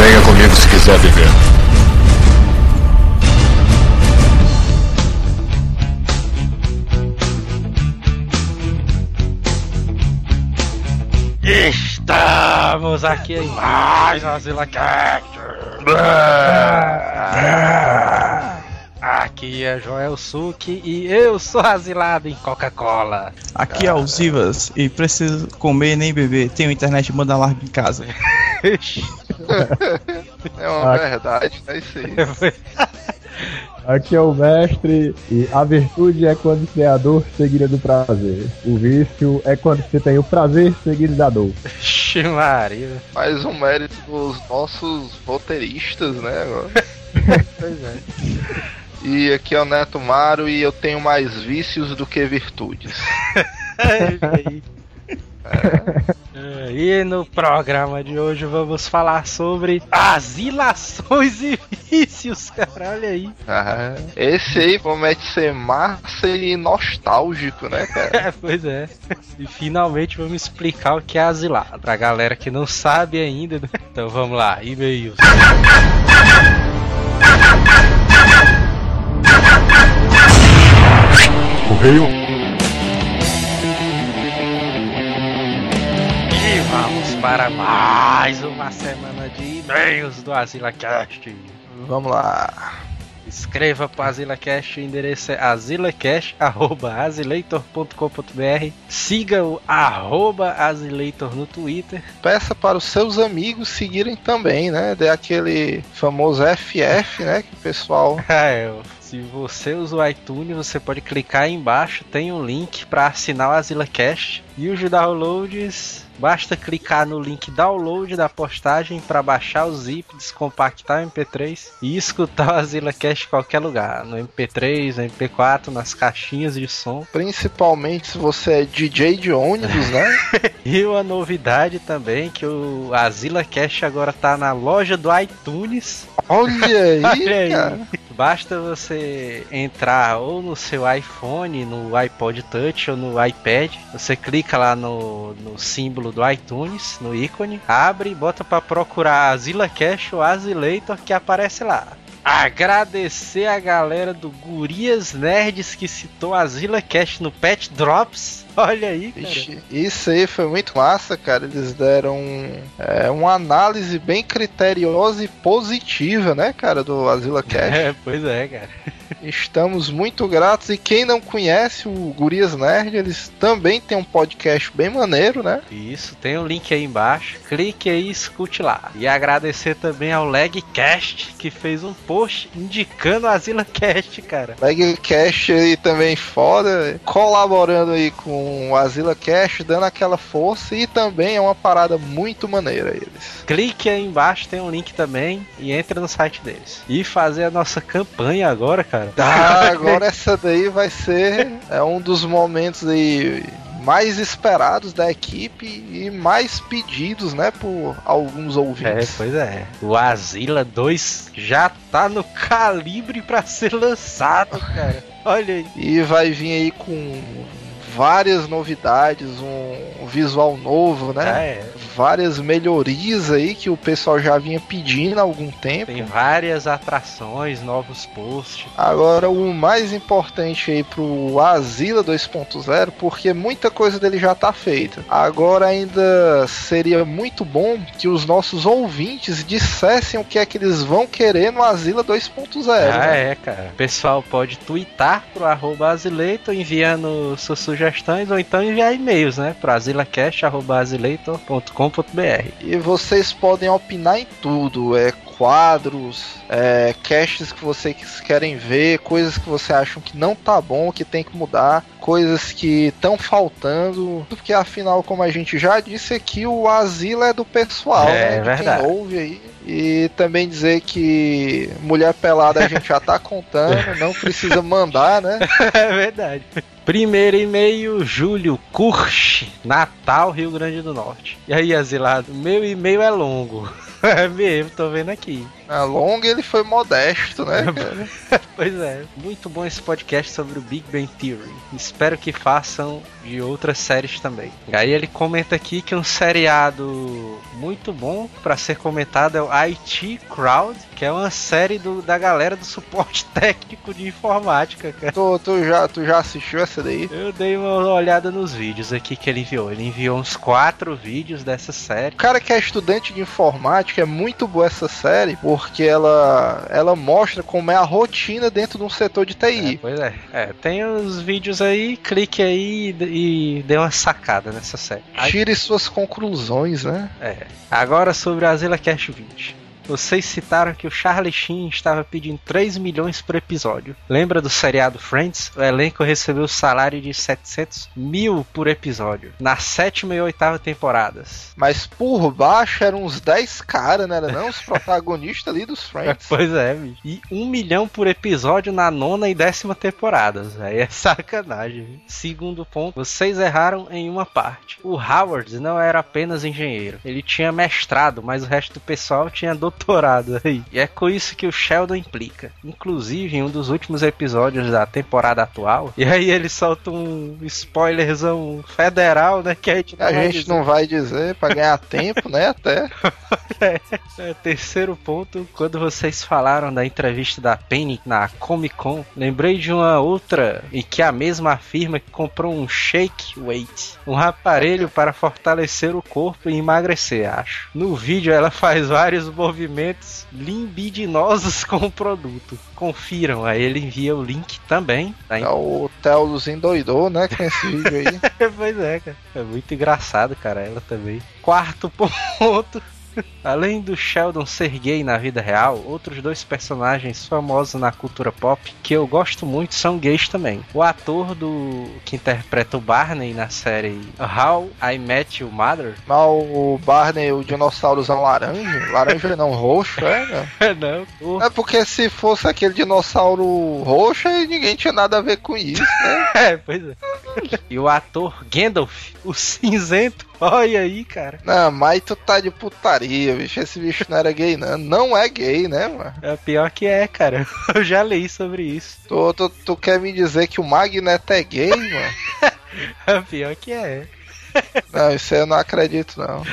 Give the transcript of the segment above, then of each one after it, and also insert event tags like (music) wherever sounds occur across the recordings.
Venha comigo se quiser viver. Estamos aqui em mais uma ZilaCast. Aqui é Joel Suki e eu sou asilado em Coca-Cola. Aqui é o Zivas e preciso comer nem beber. Tenho internet banda larga em casa. (laughs) É uma verdade, é isso aí. (laughs) Aqui é o mestre e a virtude é quando você é a dor seguida do prazer. O vício é quando você tem o prazer seguido da dor. Maria. Mais um mérito dos nossos roteiristas, né? agora. (laughs) Pois é. E aqui é o Neto Maro e eu tenho mais vícios do que virtudes. (laughs) (laughs) É, E no programa de hoje vamos falar sobre asilações e vícios, cara. Olha aí. Ah, esse aí promete ser massa e nostálgico, né, cara? É, (laughs) pois é. E finalmente vamos explicar o que é asilar. Pra galera que não sabe ainda. né? Então vamos lá, e-mails. Correio. Para mais uma semana de e-mails do AsilaCast. Vamos lá. Escreva para AsilaCast, o endereço é asilacast.azileitor.com.br Siga o arroba Azileitor no Twitter. Peça para os seus amigos seguirem também, né? Dê aquele famoso FF, né? Que o pessoal. (laughs) É, se você usa o iTunes, você pode clicar aí embaixo, tem um link para assinar o AsilaCast. E os downloads, basta clicar no link download da postagem para baixar o zip, descompactar o MP3 e escutar o AsilaCast em qualquer lugar. No MP3, no MP4, nas caixinhas de som. Principalmente se você é DJ de ônibus, né? (laughs) E uma novidade também, que o AsilaCast agora tá na loja do iTunes. Olha aí, (laughs) Olha aí. cara. Basta você entrar ou no seu iPhone, no iPod Touch ou no iPad. Você clica lá no, no símbolo do iTunes, no ícone, abre e bota pra procurar Azila Cash ou Azileitor que aparece lá. Agradecer a galera do Gurias Nerds que citou Azila Cash no Pet Drops. (laughs) Olha aí, cara. Ixi, isso aí foi muito massa, cara. Eles deram é, uma análise bem criteriosa e positiva, né, cara, do Azila (laughs) Cash. É, pois é, cara. (laughs) Estamos muito gratos. E quem não conhece o Gurias Nerd, eles também têm um podcast bem maneiro, né? Isso, tem o link aí embaixo. Clique aí e escute lá. E agradecer também ao Legcast, que fez um post indicando a Azila Cast, cara. Legcast aí também foda, colaborando aí com o Azila Cash, dando aquela força e também é uma parada muito maneira eles. Clique aí embaixo, tem um link também e entra no site deles. E fazer a nossa campanha agora, cara. Ah, (laughs) agora essa daí vai ser é um dos momentos aí mais esperados da equipe e mais pedidos, né, por alguns É, ouvintes. pois é. O Azila 2 já tá no calibre pra ser lançado, cara. Olha aí. E vai vir aí com várias novidades, um visual novo, né? É, Várias melhorias aí que o pessoal já vinha pedindo há algum tempo. tem várias atrações, novos posts. Agora o mais importante aí pro Azila 2.0, porque muita coisa dele já tá feita. Agora ainda seria muito bom que os nossos ouvintes dissessem o que é que eles vão querer no Azila 2.0. Ah, né? é, cara. O pessoal pode twittar pro arroba Azileitor enviando suas sugestões ou então enviar e-mails, né? Azilecast.azileitor.com.br. E vocês podem opinar em tudo, é quadros, é, casts que vocês querem ver, coisas que vocês acham que não tá bom, que tem que mudar, coisas que estão faltando, porque afinal, como a gente já disse aqui, o asilo é do pessoal, É, né? De verdade. quem ouve aí. E também dizer que mulher pelada a gente já tá contando, (laughs) não precisa mandar, né? é verdade. Primeiro e-mail, Júlio Curch, Natal, Rio Grande do Norte. E aí, Azilado, meu e-mail é longo. (laughs) É mesmo, tô vendo aqui. Na longa ele foi modesto, né? cara? (laughs) Pois é, muito bom esse podcast sobre o Big Bang Theory. Espero que façam de outras séries também. E aí ele comenta aqui que um seriado muito bom pra ser comentado é o IT Crowd, que é uma série do- da galera do suporte (laughs) técnico de informática, cara. tu, tu já, tu já assistiu essa daí? Eu dei uma olhada nos vídeos aqui que ele enviou. Ele enviou uns quatro vídeos dessa série. O cara que é estudante de informática é muito boa essa série porque ela, ela mostra como é a rotina dentro de um setor de É, TI. pois é. É, tem os vídeos aí, clique aí e, e dê uma sacada nessa série. Aí- Tire suas conclusões, né? É. Agora sobre a Zilla Cash 20. Vocês citaram que o Charlie Sheen estava pedindo 3 milhões por episódio. Lembra do seriado Friends? O elenco recebeu o salário de 700 mil por episódio. Na sétima e oitava temporadas. Mas por baixo eram uns 10 caras, né? Não? Os protagonistas ali dos (laughs) Friends. Pois é, bicho. E um milhão por episódio na nona e décima temporadas. Aí é (laughs) sacanagem. viu? Segundo ponto, vocês erraram em uma parte. O Howard não era apenas engenheiro. Ele tinha mestrado, mas o resto do pessoal tinha doutorado aí. E é com isso que o Sheldon implica. Inclusive, em um dos últimos episódios da temporada atual. E aí ele solta um spoilerzão federal, né? Que a gente não A vai gente dizer. não vai dizer pra ganhar (laughs) tempo, né? Até. (laughs) É, terceiro ponto, quando vocês falaram da entrevista da Penny na Comic Con, lembrei de uma outra e que a mesma afirma que comprou um shake weight, um aparelho para fortalecer o corpo e emagrecer, acho. No vídeo ela faz vários movimentos limbidinosos (laughs) com o produto. Confiram, aí ele envia o link também. Tá É o Telozinho doidou, né? Com esse (laughs) vídeo aí. pois é, cara. É muito engraçado, cara, ela também. Quarto (laughs) ponto. Além do Sheldon ser gay na vida real, outros dois personagens famosos na cultura pop que eu gosto muito são gays também. O ator do que interpreta o Barney na série How I Met Your Mother. (laughs) Mas o Barney, o dinossaurzão laranja, laranja não, roxo, é, né? (laughs) Não, o- É porque se fosse aquele dinossauro roxo, ninguém tinha nada a ver com isso, né? (laughs) é, pois é. E o ator Gandalf, o cinzento. Olha aí, cara. Não, mas tu tá de putaria, bicho. Esse bicho não era gay, não. Não é gay, né, mano? É pior que é, cara. (laughs) Eu já li sobre isso. Tu, tu, tu quer me dizer que o Magneto é gay, mano? (laughs) É pior que é. (laughs) Não, isso aí eu não acredito, não.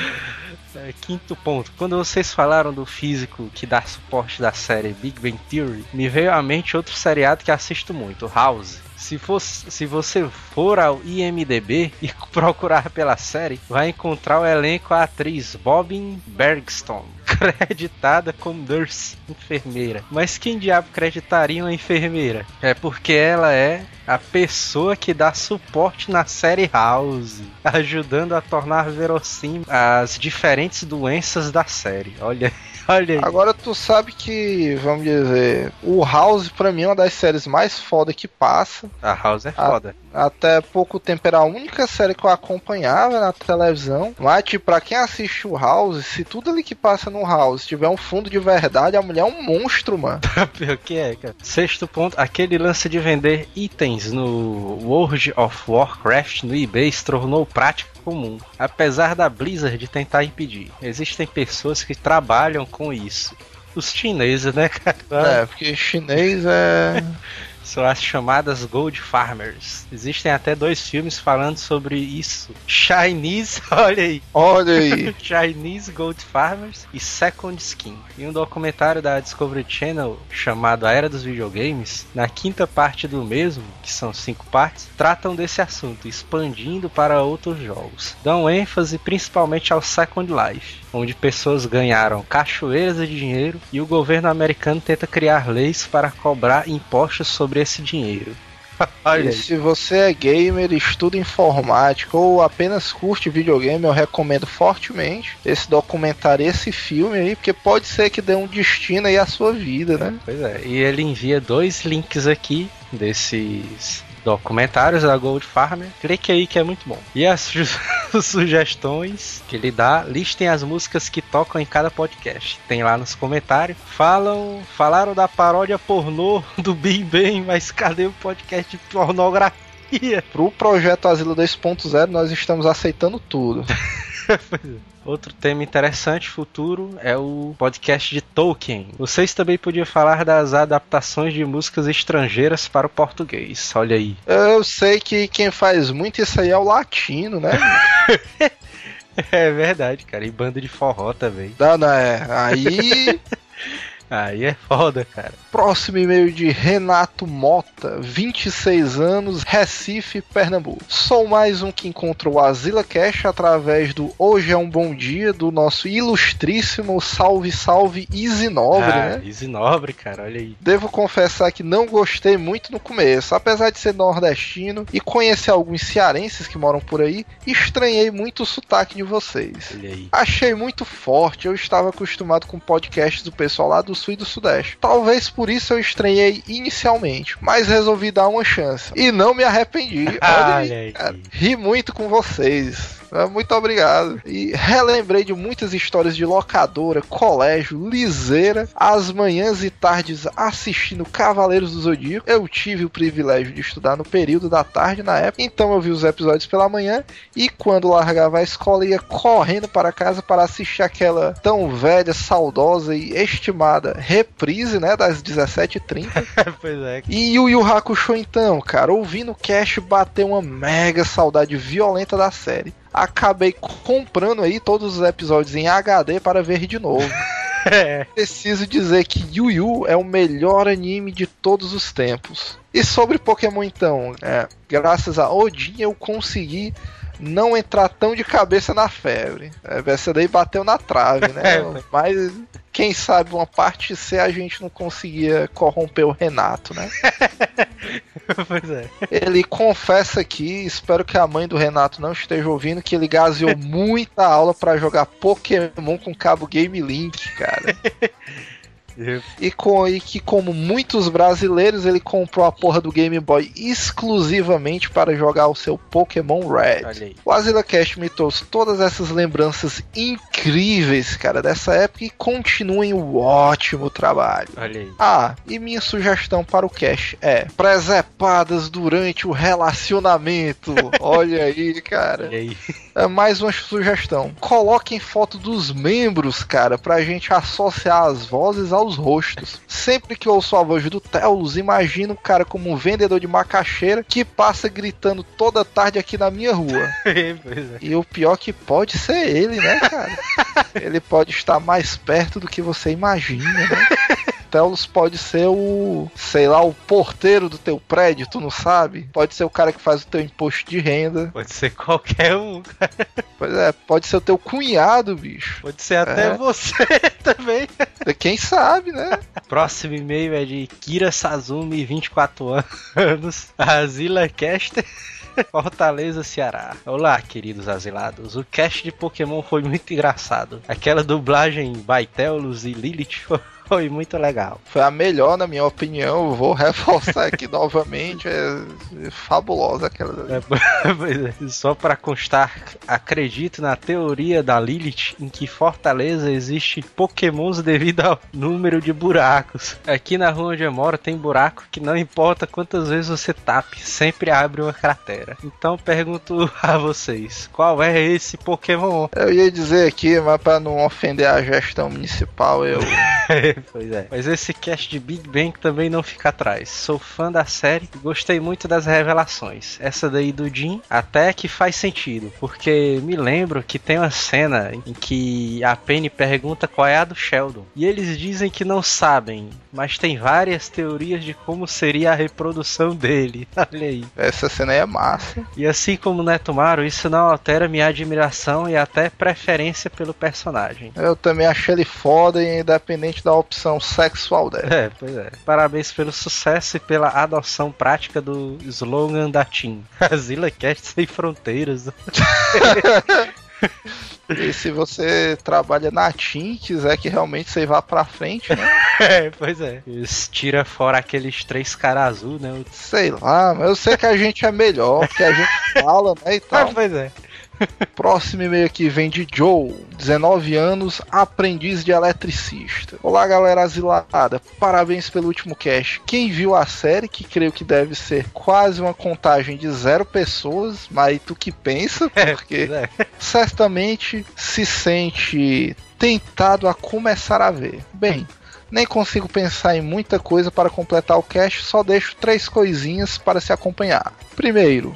É, quinto ponto. Quando vocês falaram do físico que dá suporte da série Big Bang Theory, me veio à mente outro seriado que assisto muito, House. Se, fosse, se você for ao IMDB e (laughs) procurar pela série, vai encontrar o elenco a atriz Bobin Bergstrom, creditada como nurse, enfermeira. Mas quem diabo creditaria uma enfermeira? É porque ela é a pessoa que dá suporte na série House, ajudando a tornar verossímil as diferentes doenças da série. Olha, (laughs) olha aí. Agora tu sabe que, vamos dizer, o House pra mim é uma das séries mais foda que passa. A House é foda. Até pouco tempo era a única série que eu acompanhava na televisão. Mas, tipo, pra quem assiste o House, se tudo ali que passa no House tiver um fundo de verdade, a mulher é um monstro, mano. (laughs) Pior que é, cara. Sexto ponto, aquele lance de vender itens no World of Warcraft no eBay se tornou prática comum. Apesar da Blizzard tentar impedir. Existem pessoas que trabalham com isso. Os chineses, né, cara? É, porque chinês é. (laughs) São as chamadas Gold Farmers. Existem até dois filmes falando sobre isso. Chinese, (laughs) olha aí. Olha aí. (laughs) Chinese Gold Farmers e Second Skin. E um documentário da Discovery Channel chamado A Era dos Videogames, na quinta parte do mesmo, que são cinco partes, tratam desse assunto, expandindo para outros jogos. Dão ênfase principalmente ao Second Life, onde pessoas ganharam cachoeiras de dinheiro e o governo americano tenta criar leis para cobrar impostos sobre esse dinheiro. (laughs) E se você é gamer, estuda informática ou apenas curte videogame, eu recomendo fortemente esse documentário, esse filme aí, porque pode ser que dê um destino aí à sua vida, né? Pois é, e ele envia dois links aqui desses documentários da Gold Farmer. Clique aí que é muito bom. E as su- (laughs) sugestões que ele dá, listem as músicas que tocam em cada podcast. Tem lá nos comentários. Falam, falaram da paródia pornô (laughs) do Big Bang, mas cadê o podcast de pornografia? Pro projeto Asilo 2.0, nós estamos aceitando tudo. (laughs) Outro tema interessante futuro é o podcast de Tolkien. Vocês também podiam falar das adaptações de músicas estrangeiras para o português. Olha aí. Eu sei que quem faz muito isso aí é o latino, né? (laughs) É verdade, cara. E banda de forró também. Não, não, é. Aí Aí é foda, cara. Próximo e-mail de Renato Mota, 26 anos, Recife, Pernambuco. Sou mais um que encontrou o Azila Cash através do Hoje é um Bom Dia do nosso ilustríssimo Salve Salve Easy Nobre, ah, né? Easy Nobre, cara, olha aí. Devo confessar que não gostei muito no começo, apesar de ser nordestino e conhecer alguns cearenses que moram por aí, estranhei muito o sotaque de vocês. Olha aí. Achei muito forte, eu estava acostumado com podcasts do pessoal lá do sul e do sudeste. Talvez por isso eu estranhei inicialmente, mas resolvi dar uma chance. E não me arrependi. (laughs) Olha aí. Ri muito com vocês. Ah, Muito obrigado. E relembrei de muitas histórias de locadora, colégio, liseira, as manhãs e tardes assistindo Cavaleiros do Zodíaco. Eu tive o privilégio de estudar no período da tarde na época, então eu vi os episódios pela manhã e quando largava a escola ia correndo para casa para assistir aquela tão velha, saudosa e estimada reprise, né, das 17h30. (laughs) pois é. E o Yu Hakusho então, cara, ouvindo o cast bateu uma mega saudade violenta da série. Acabei comprando aí todos os episódios em HD para ver de novo. (laughs) É. Preciso dizer que Yu Yu é o melhor anime de todos os tempos. E sobre Pokémon então, é, graças a Odin eu consegui não entrar tão de cabeça na febre. É, essa daí bateu na trave, né? (laughs) Mas quem sabe uma parte C a gente não conseguia corromper o Renato, né? (laughs) pois é. Ele confessa aqui, espero que a mãe do Renato não esteja ouvindo, que ele gaseou (laughs) muita aula pra jogar Pokémon com cabo Game Link, cara. E, com, e que, como muitos brasileiros, ele comprou a porra do Game Boy exclusivamente para jogar o seu Pokémon Red. O Azila Cast me trouxe todas essas lembranças incríveis, cara, dessa época e continuem o ótimo trabalho. Olha aí. Ah, e minha sugestão para o cast é presepadas durante o relacionamento. (laughs) Olha aí, cara. Olha aí. É mais uma sugestão. Coloquem foto dos membros, cara, pra gente associar as vozes aos rostos. Sempre que ouço a voz do Telos, imagino o cara como um vendedor de macaxeira que passa gritando toda tarde aqui na minha rua. (laughs) pois é. E o pior que pode ser ele, né, cara? ele pode estar mais perto do que você imagina, né? (laughs) Telos pode ser o, sei lá, o porteiro do teu prédio, tu não sabe? Pode ser o cara que faz o teu imposto de renda. Pode ser qualquer um, cara. Pois é, pode ser o teu cunhado, bicho. Pode ser até É. você (laughs) também. Quem sabe, né? Próximo e-mail é de Kira Sazumi, 24 anos, (laughs) Azila Caster. Fortaleza, Ceará. Olá, queridos asilados. O cast de Pokémon foi muito engraçado. Aquela dublagem Baitelos e Lilith foi muito legal. Foi a melhor, na minha opinião. Vou (laughs) reforçar aqui novamente. É fabulosa aquela. É, (laughs) é. Só para constar, acredito na teoria da Lilith em que Fortaleza existe pokémons devido ao número de buracos. Aqui na rua onde eu moro tem buraco que não importa quantas vezes você tape, sempre abre uma cratera. Então pergunto a vocês, qual é esse pokémon? Eu ia dizer aqui, mas pra não ofender a gestão municipal, eu. (laughs) pois é. Mas esse cast de Big Bang também não fica atrás. Sou fã da série e gostei muito das revelações. Essa daí do Jim até que faz sentido, porque me lembro que tem uma cena em que a Penny pergunta qual é a do Sheldon. E eles dizem que não sabem, mas tem várias teorias de como seria a reprodução dele. (laughs) Olha aí. Essa cena aí é massa. E assim como Netumaro, isso não altera minha admiração e até preferência pelo personagem. Eu também achei ele foda, independente da opção sexual dela. É, pois é. Parabéns pelo sucesso e pela adoção prática do slogan da Team. (laughs) Zilla Cast sem fronteiras. (laughs) E se você trabalha na TIM e quiser que realmente você vá pra frente, né? (laughs) É, pois é. Eles tira fora aqueles três caras azul, né? Sei lá, mas eu sei que a gente é melhor, que a gente fala, né? E Ah, tal. pois é. (laughs) Próximo e-mail aqui vem de Joe, 19 anos, aprendiz de eletricista. Olá, galera asilada. Parabéns pelo último cast. Quem viu a série, que creio que deve ser quase uma contagem de zero pessoas, mas tu que pensa, porque É. (laughs) certamente se sente tentado a começar a ver. Bem, nem consigo pensar em muita coisa para completar o cast, só deixo três coisinhas para se acompanhar. Primeiro,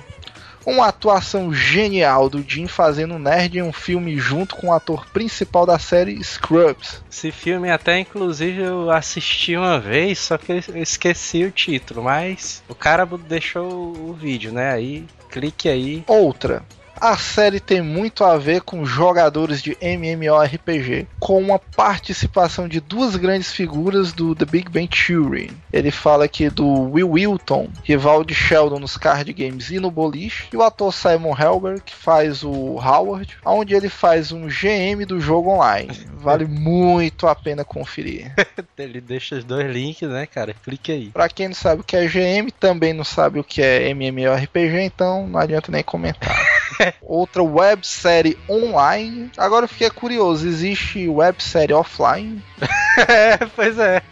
uma atuação genial do Jim fazendo nerd em um filme junto com o ator principal da série Scrubs. Esse filme até inclusive eu assisti uma vez, só que eu esqueci o título, mas o cara deixou o vídeo, né? Aí clique aí. Outra, a série tem muito a ver com jogadores de MMORPG, com uma participação de duas grandes figuras do The Big Bang Theory. Ele fala aqui do Will Wilton, rival de Sheldon nos card games e no boliche, e o ator Simon Helberg, que faz o Howard, onde ele faz um GM do jogo online. Vale (laughs) muito a pena conferir. (laughs) Ele deixa os dois links, né, cara? Clique aí. Pra quem não sabe o que é GM, também não sabe o que é MMORPG, então não adianta nem comentar. (laughs) (laughs) Outra websérie online. Agora eu fiquei curioso, existe websérie offline? (laughs) É, pois é.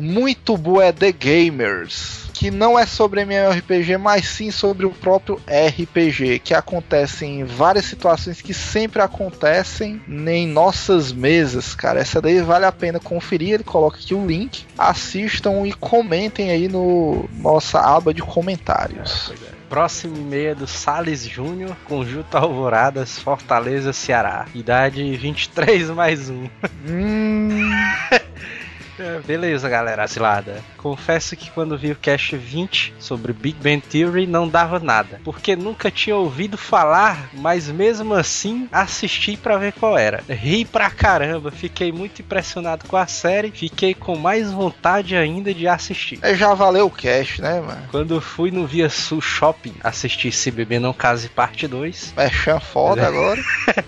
Muito boa é The Gamers. Que não é sobre MMORPG, mas sim sobre o próprio RPG, que acontece em várias situações que sempre acontecem em nossas mesas, cara. Essa daí vale a pena conferir. Ele coloca aqui o link. Assistam e comentem aí no nossa aba de comentários. Próximo e-mail é do Sales Júnior, Conjunto Alvoradas, Fortaleza, Ceará. Idade 23 mais 1. Hum, (laughs) É, Beleza, galera, cilada. Confesso que quando vi o cast 20 sobre Big Bang Theory não dava nada, porque nunca tinha ouvido falar, mas mesmo assim assisti pra ver qual era. Ri pra caramba, fiquei muito impressionado com a série, fiquei com mais vontade ainda de assistir. é, já valeu o cast, né, mano? Quando fui no Via Sul Shopping assistir Se Beber Não Case Parte 2, É chan foda (laughs) agora.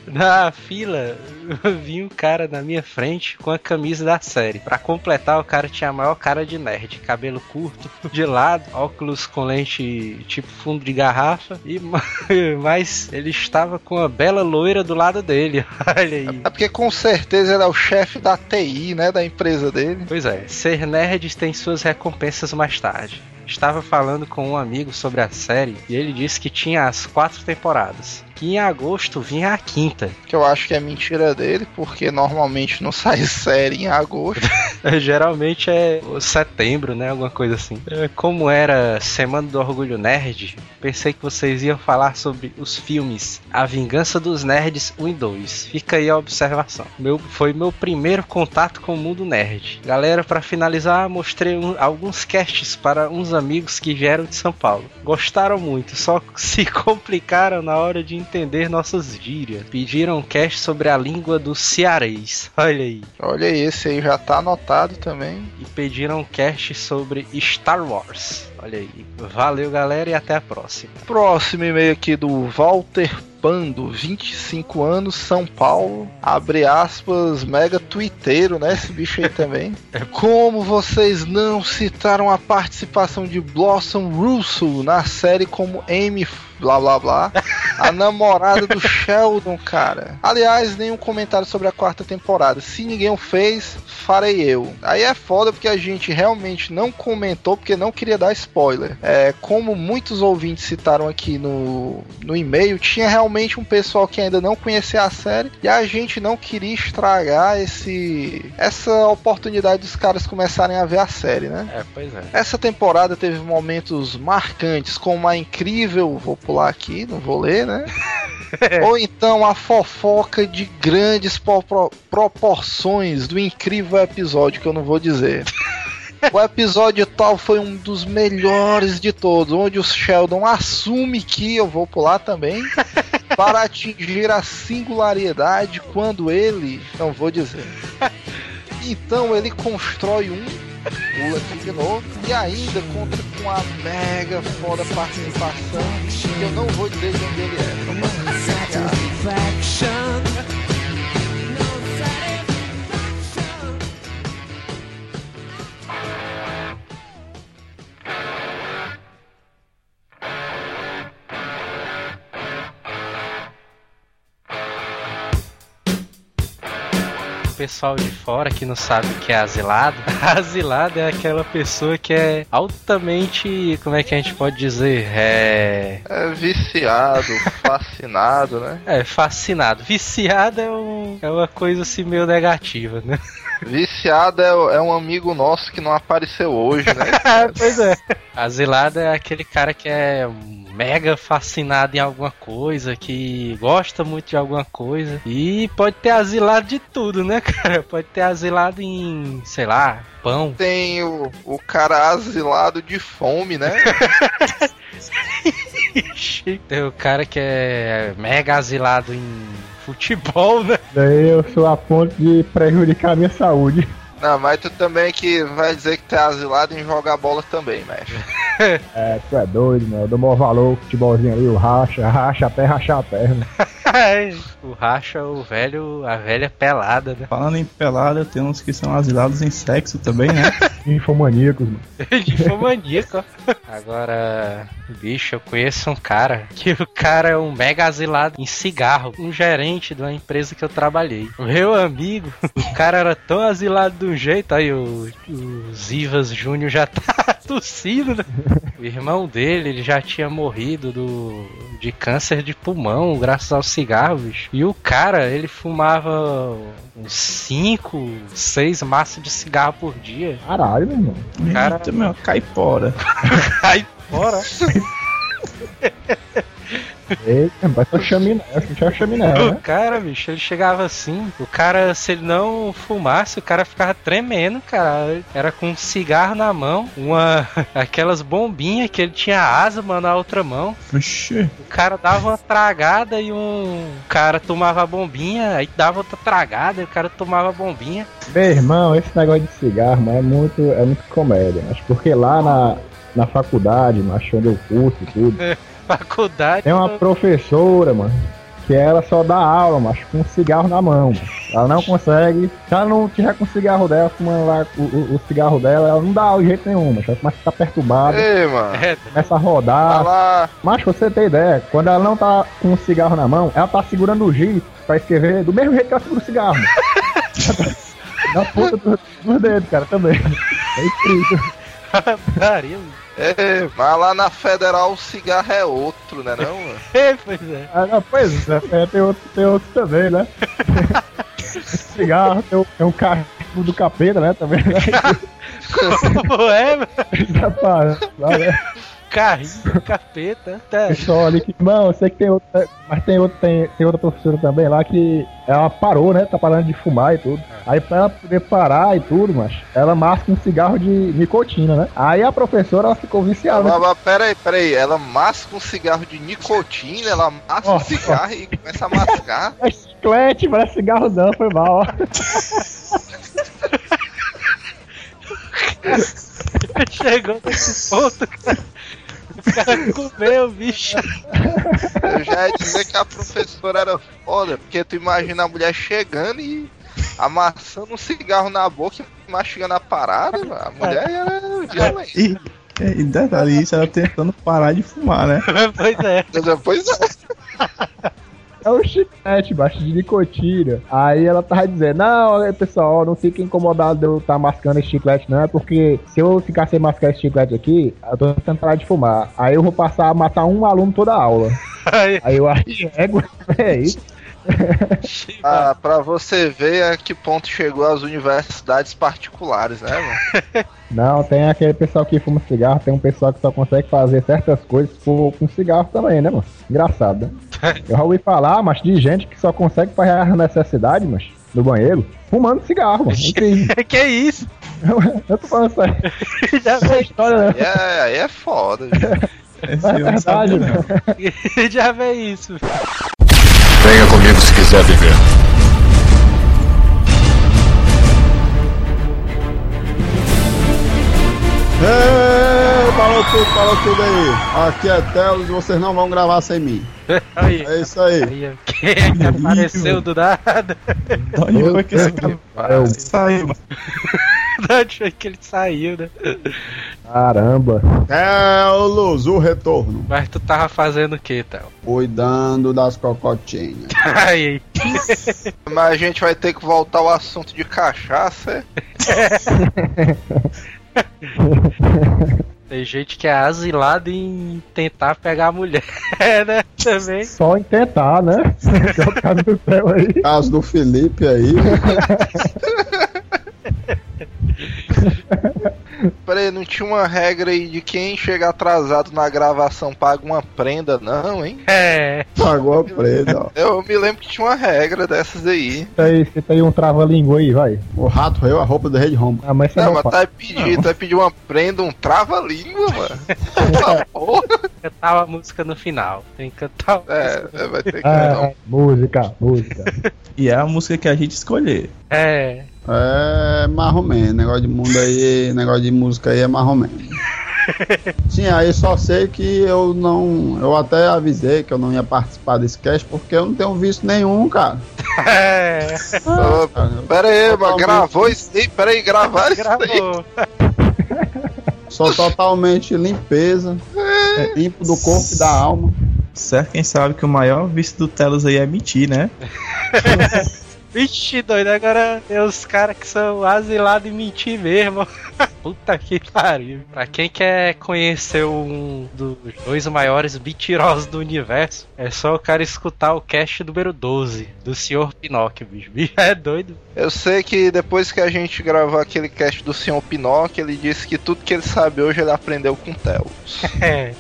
na fila, (laughs) vi um cara na minha frente com a camisa da série. Pra completar, o cara tinha a maior cara de nerd, cabelo curto, de lado, óculos com lente tipo fundo de garrafa, e (laughs) mas ele estava com a bela loira do lado dele. (laughs) Olha aí. É porque com certeza ele é o chefe da TI, né, da empresa dele. Pois é, ser nerd tem suas recompensas mais tarde. Estava falando com um amigo sobre a série e ele disse que tinha as quatro temporadas. Que em agosto vinha a quinta. Que eu acho que é mentira dele, porque normalmente não (laughs) sai série em agosto. (laughs) Geralmente é setembro, né? Alguma coisa assim. É, Como era Semana do Orgulho Nerd, pensei que vocês iam falar sobre os filmes A Vingança dos Nerds 1 e 2. Fica aí a observação. Meu, foi meu primeiro contato com o mundo nerd. Galera, para finalizar, mostrei um- alguns casts para uns amigos que vieram de São Paulo. Gostaram muito, só (laughs) se complicaram na hora de entender nossas gírias. Pediram um cast sobre a língua do cearês. Olha aí Olha aí, esse aí já tá anotado também. e pediram um cast sobre Star Wars. Olha aí. Valeu, galera, e até a próxima. Próximo e-mail aqui do Walter Pando, 25 anos, São Paulo. Abre aspas, mega twitteiro, né? Esse bicho aí também. (laughs) Como vocês não citaram a participação de Blossom Russo na série como Amy blá blá blá, a namorada do (laughs) Sheldon, cara. Aliás, nenhum comentário sobre a quarta temporada. Se ninguém o fez, farei eu. Aí é foda porque a gente realmente não comentou porque não queria dar spoiler. É, como muitos ouvintes citaram aqui no, no e-mail, tinha realmente um pessoal que ainda não conhecia a série e a gente não queria estragar esse essa oportunidade dos caras começarem a ver a série, né? É, pois é. Essa temporada teve momentos marcantes, como a incrível, vou pular aqui, não vou ler, né? (laughs) Ou então a fofoca de grandes pro- proporções do incrível episódio, que eu não vou dizer. (laughs) O episódio tal foi um dos melhores de todos, onde o Sheldon assume que eu vou pular também para atingir a singularidade quando ele, não vou dizer. Então ele constrói um, pula aqui de novo, e ainda conta com a mega foda participação, que eu não vou dizer de onde ele é. Pessoal de fora que não sabe o que é asilado, asilado (laughs) é aquela pessoa que é altamente, como é que a gente pode dizer? É. É viciado, (laughs) fascinado, né? É, fascinado. Viciado é, um, é uma coisa assim meio negativa, né? Viciado é, é um amigo nosso que não apareceu hoje, né? (laughs) pois é. Asilado é aquele cara que é mega fascinado em alguma coisa, que gosta muito de alguma coisa. E pode ter asilado de tudo, né, (laughs) cara? Pode ter asilado em, sei lá, pão. Tem o, o cara asilado de fome, né? (laughs) Tem o cara que é mega asilado em futebol, né? Daí eu sou a ponto de prejudicar a minha saúde. Não, mas tu também que vai dizer que tá asilado em jogar bola também, mestre. É, tu é doido, né? Eu dou maior valor, o futebolzinho ali, o racha, racha até rachar a perna. (laughs) o racha, o velho, a velha pelada, né? Falando em pelada, tem uns que são asilados em sexo também, né? (laughs) Infomaníacos, mano. (laughs) Infomaníaco, ó. Agora, bicho, eu conheço um cara que o cara é um mega asilado em cigarro, um gerente de uma empresa que eu trabalhei. Meu amigo, o cara era tão asilado de um jeito, aí o, o Zivas Júnior já (laughs) tá tossindo, né? O irmão dele, ele já tinha morrido do, de câncer de pulmão, graças ao cigarro, bicho. E o cara, ele fumava uns 5, 6 maços de cigarro por dia. Caralho, meu irmão. Cara- Eita, meu, cai fora. (laughs) (laughs) Eita, ser chaminé, é chaminé, O né? cara, bicho, ele chegava assim. O cara, se ele não fumasse, o cara ficava tremendo, cara. Era com um cigarro na mão, uma. (laughs) aquelas bombinhas que ele tinha asa, mano, na outra mão. Oxê. O cara dava uma tragada e um. O cara tomava a bombinha, aí dava outra tragada e o cara tomava a bombinha. Meu irmão, esse negócio de cigarro, mano, é muito, é muito comédia. Acho porque lá na, na faculdade, onde eu curso e tudo, (laughs) (laughs) Faculdade. tem uma professora, mano, que ela só dá aula, mas com um cigarro na mão. Mano. Ela não consegue. Se ela não tiver com o cigarro dela, fumando lá o, o- o cigarro dela, ela não dá aula de jeito nenhum, mas ela começa a ficar perturbada, Ei, mano. É, começa a Tá rodar. lá. Mas pra você ter ideia, quando ela não tá com o cigarro na mão, ela tá segurando o giz pra escrever do mesmo jeito que ela segura o cigarro. mano. (laughs) Na ponta do- dos dedos, cara, também. É incrível. Pariu. É, mas lá na Federal o cigarro é outro, né não, mano? (laughs) É, pois é. Ah, não, pois é, é, tem, outro, tem outro também, né? (laughs) cigarro, tem, um- tem um carro do capeta, né? Também. Né? Como (laughs) é, mano? Já para, lá, né? Carrinho capeta. Tá. Pessoal ali que. Não, eu sei que tem outra. Mas tem, outro, tem, tem outra professora também lá que ela parou, né? Tá parando de fumar e tudo. Aí pra ela poder parar e tudo, mas ela masca um cigarro de nicotina, né? Aí a professora ela ficou viciada. Mas, né? mas peraí, peraí. Ela masca um cigarro de nicotina, ela masca um cigarro e começa a mascar. É chiclete, parece cigarro não, foi mal, ó. (laughs) Chegou nesse ponto, cara. O cara comeu, bicho. Eu já ia dizer que a professora era foda, porque tu imagina a mulher chegando e amassando um cigarro na boca e mastigando a parada, mano. a mulher era violenta. E, é, e detalhe, isso ela tentando parar de fumar, né? (laughs) pois é. Depois é. É um chiclete, baixo de nicotina. Aí ela tava dizendo, não, pessoal, não fiquem incomodados de eu estar mascando esse chiclete, não, é porque se eu ficar sem mascar esse chiclete aqui, eu tô tentando parar de fumar. Aí eu vou passar a matar um aluno toda a aula. (laughs) Aí, eu acho, é, (laughs) é isso. Ah, pra você ver a que ponto chegou as universidades particulares, né, mano? Não, tem aquele pessoal que fuma cigarro, tem um pessoal que só consegue fazer certas coisas com, com cigarro também, né, mano? Engraçado, né? (laughs) Eu já ouvi falar, mas de gente que só consegue fazer a necessidade, mas no banheiro, fumando cigarro, mano. Incrível. (laughs) que isso? Eu tô falando sério. (laughs) Já vê, história, né? Aí é, aí é foda, viu? Esse É sabia, verdade, né? já vê isso. Venha comigo se quiser viver. Ei, falou tudo, falou tudo aí. Aqui é Telos e vocês não vão gravar sem mim. Aí, É isso aí. aí quem é que apareceu do nada? Onde foi que esse cara saiu? mano? (laughs) Onde foi que ele saiu, né? Caramba. Telos, o retorno. Mas tu tava fazendo o que, Théo? Cuidando das cocotinhas. (laughs) Aí, Mas a gente vai ter que voltar ao assunto de cachaça, é? (laughs) tem gente que é asilada em tentar pegar a mulher, (laughs) né? Também. Só em tentar, né? Que é o caso do céu aí. Caso do Felipe aí. (laughs) Peraí, não tinha uma regra aí de quem chega atrasado na gravação paga uma prenda, não, hein? É. Pagou a prenda, ó. Eu me lembro que tinha uma regra dessas aí. Você aí, você tem um trava-língua aí, vai. O rato roeu a roupa do rei de Roma. Ah, mas você Não, não, mas tá pedir, tá pedir uma prenda, um trava-língua, mano. Tá (laughs) porra. Cantar a música no final. Tem que cantar. É, é, vai ter que Ah, música, música. E é a música que a gente escolher. É. É marromeno, negócio de mundo aí, negócio de música aí é marromeno. (laughs) Sim, aí só sei que eu não. Eu até avisei que eu não ia participar desse cast porque eu não tenho visto nenhum, cara. É. Ô, Pera aí, mano, gravou isso aí? Pera aí, gravaram isso aí? Gravou. Sou totalmente limpeza, é, limpo do corpo e da alma. Certo, quem sabe que o maior vício do Telos aí é mentir, né? (laughs) Vixe, doido, agora tem os caras que são asilados e mentir mesmo. (laughs) Puta que pariu. Pra quem quer conhecer um dos dois maiores mentirosos do universo, é só o cara escutar o cast número 12 do Sr. Pinóquio, bicho. Bicho é doido. Eu sei que depois que a gente gravou aquele cast do Sr. Pinóquio, ele disse que tudo que ele sabe hoje ele aprendeu com o Theo. (laughs) É.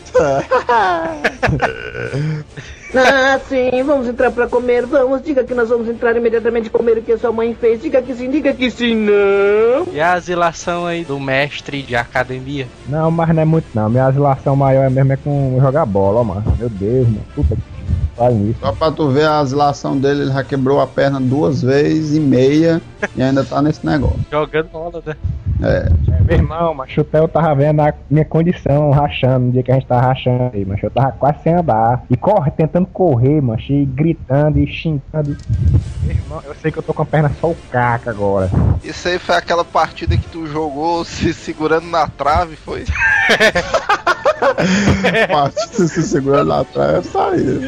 (laughs) Ah, sim, vamos entrar pra comer, vamos. Diga que nós vamos entrar imediatamente comer o que a sua mãe fez. Diga que sim, diga que sim, não. E a asilação aí do mestre de academia? Não, mas não é muito não. Minha asilação maior é mesmo é com jogar bola, ó, mano. Meu Deus, mano. Puta que faz isso. Só pra tu ver a asilação dele, ele já quebrou a perna duas vezes e meia e ainda tá nesse negócio. Jogando bola, né? É, É, meu irmão, mas o Theo tava vendo a minha condição rachando no dia que a gente tava rachando aí, mas eu tava quase sem andar. E corre, tentando correr, mas e gritando e xingando. Meu irmão, eu sei que eu tô com a perna só o caca agora. Isso aí foi aquela partida que tu jogou se segurando na trave, foi? (laughs) partida se segurando lá atrás, saiu.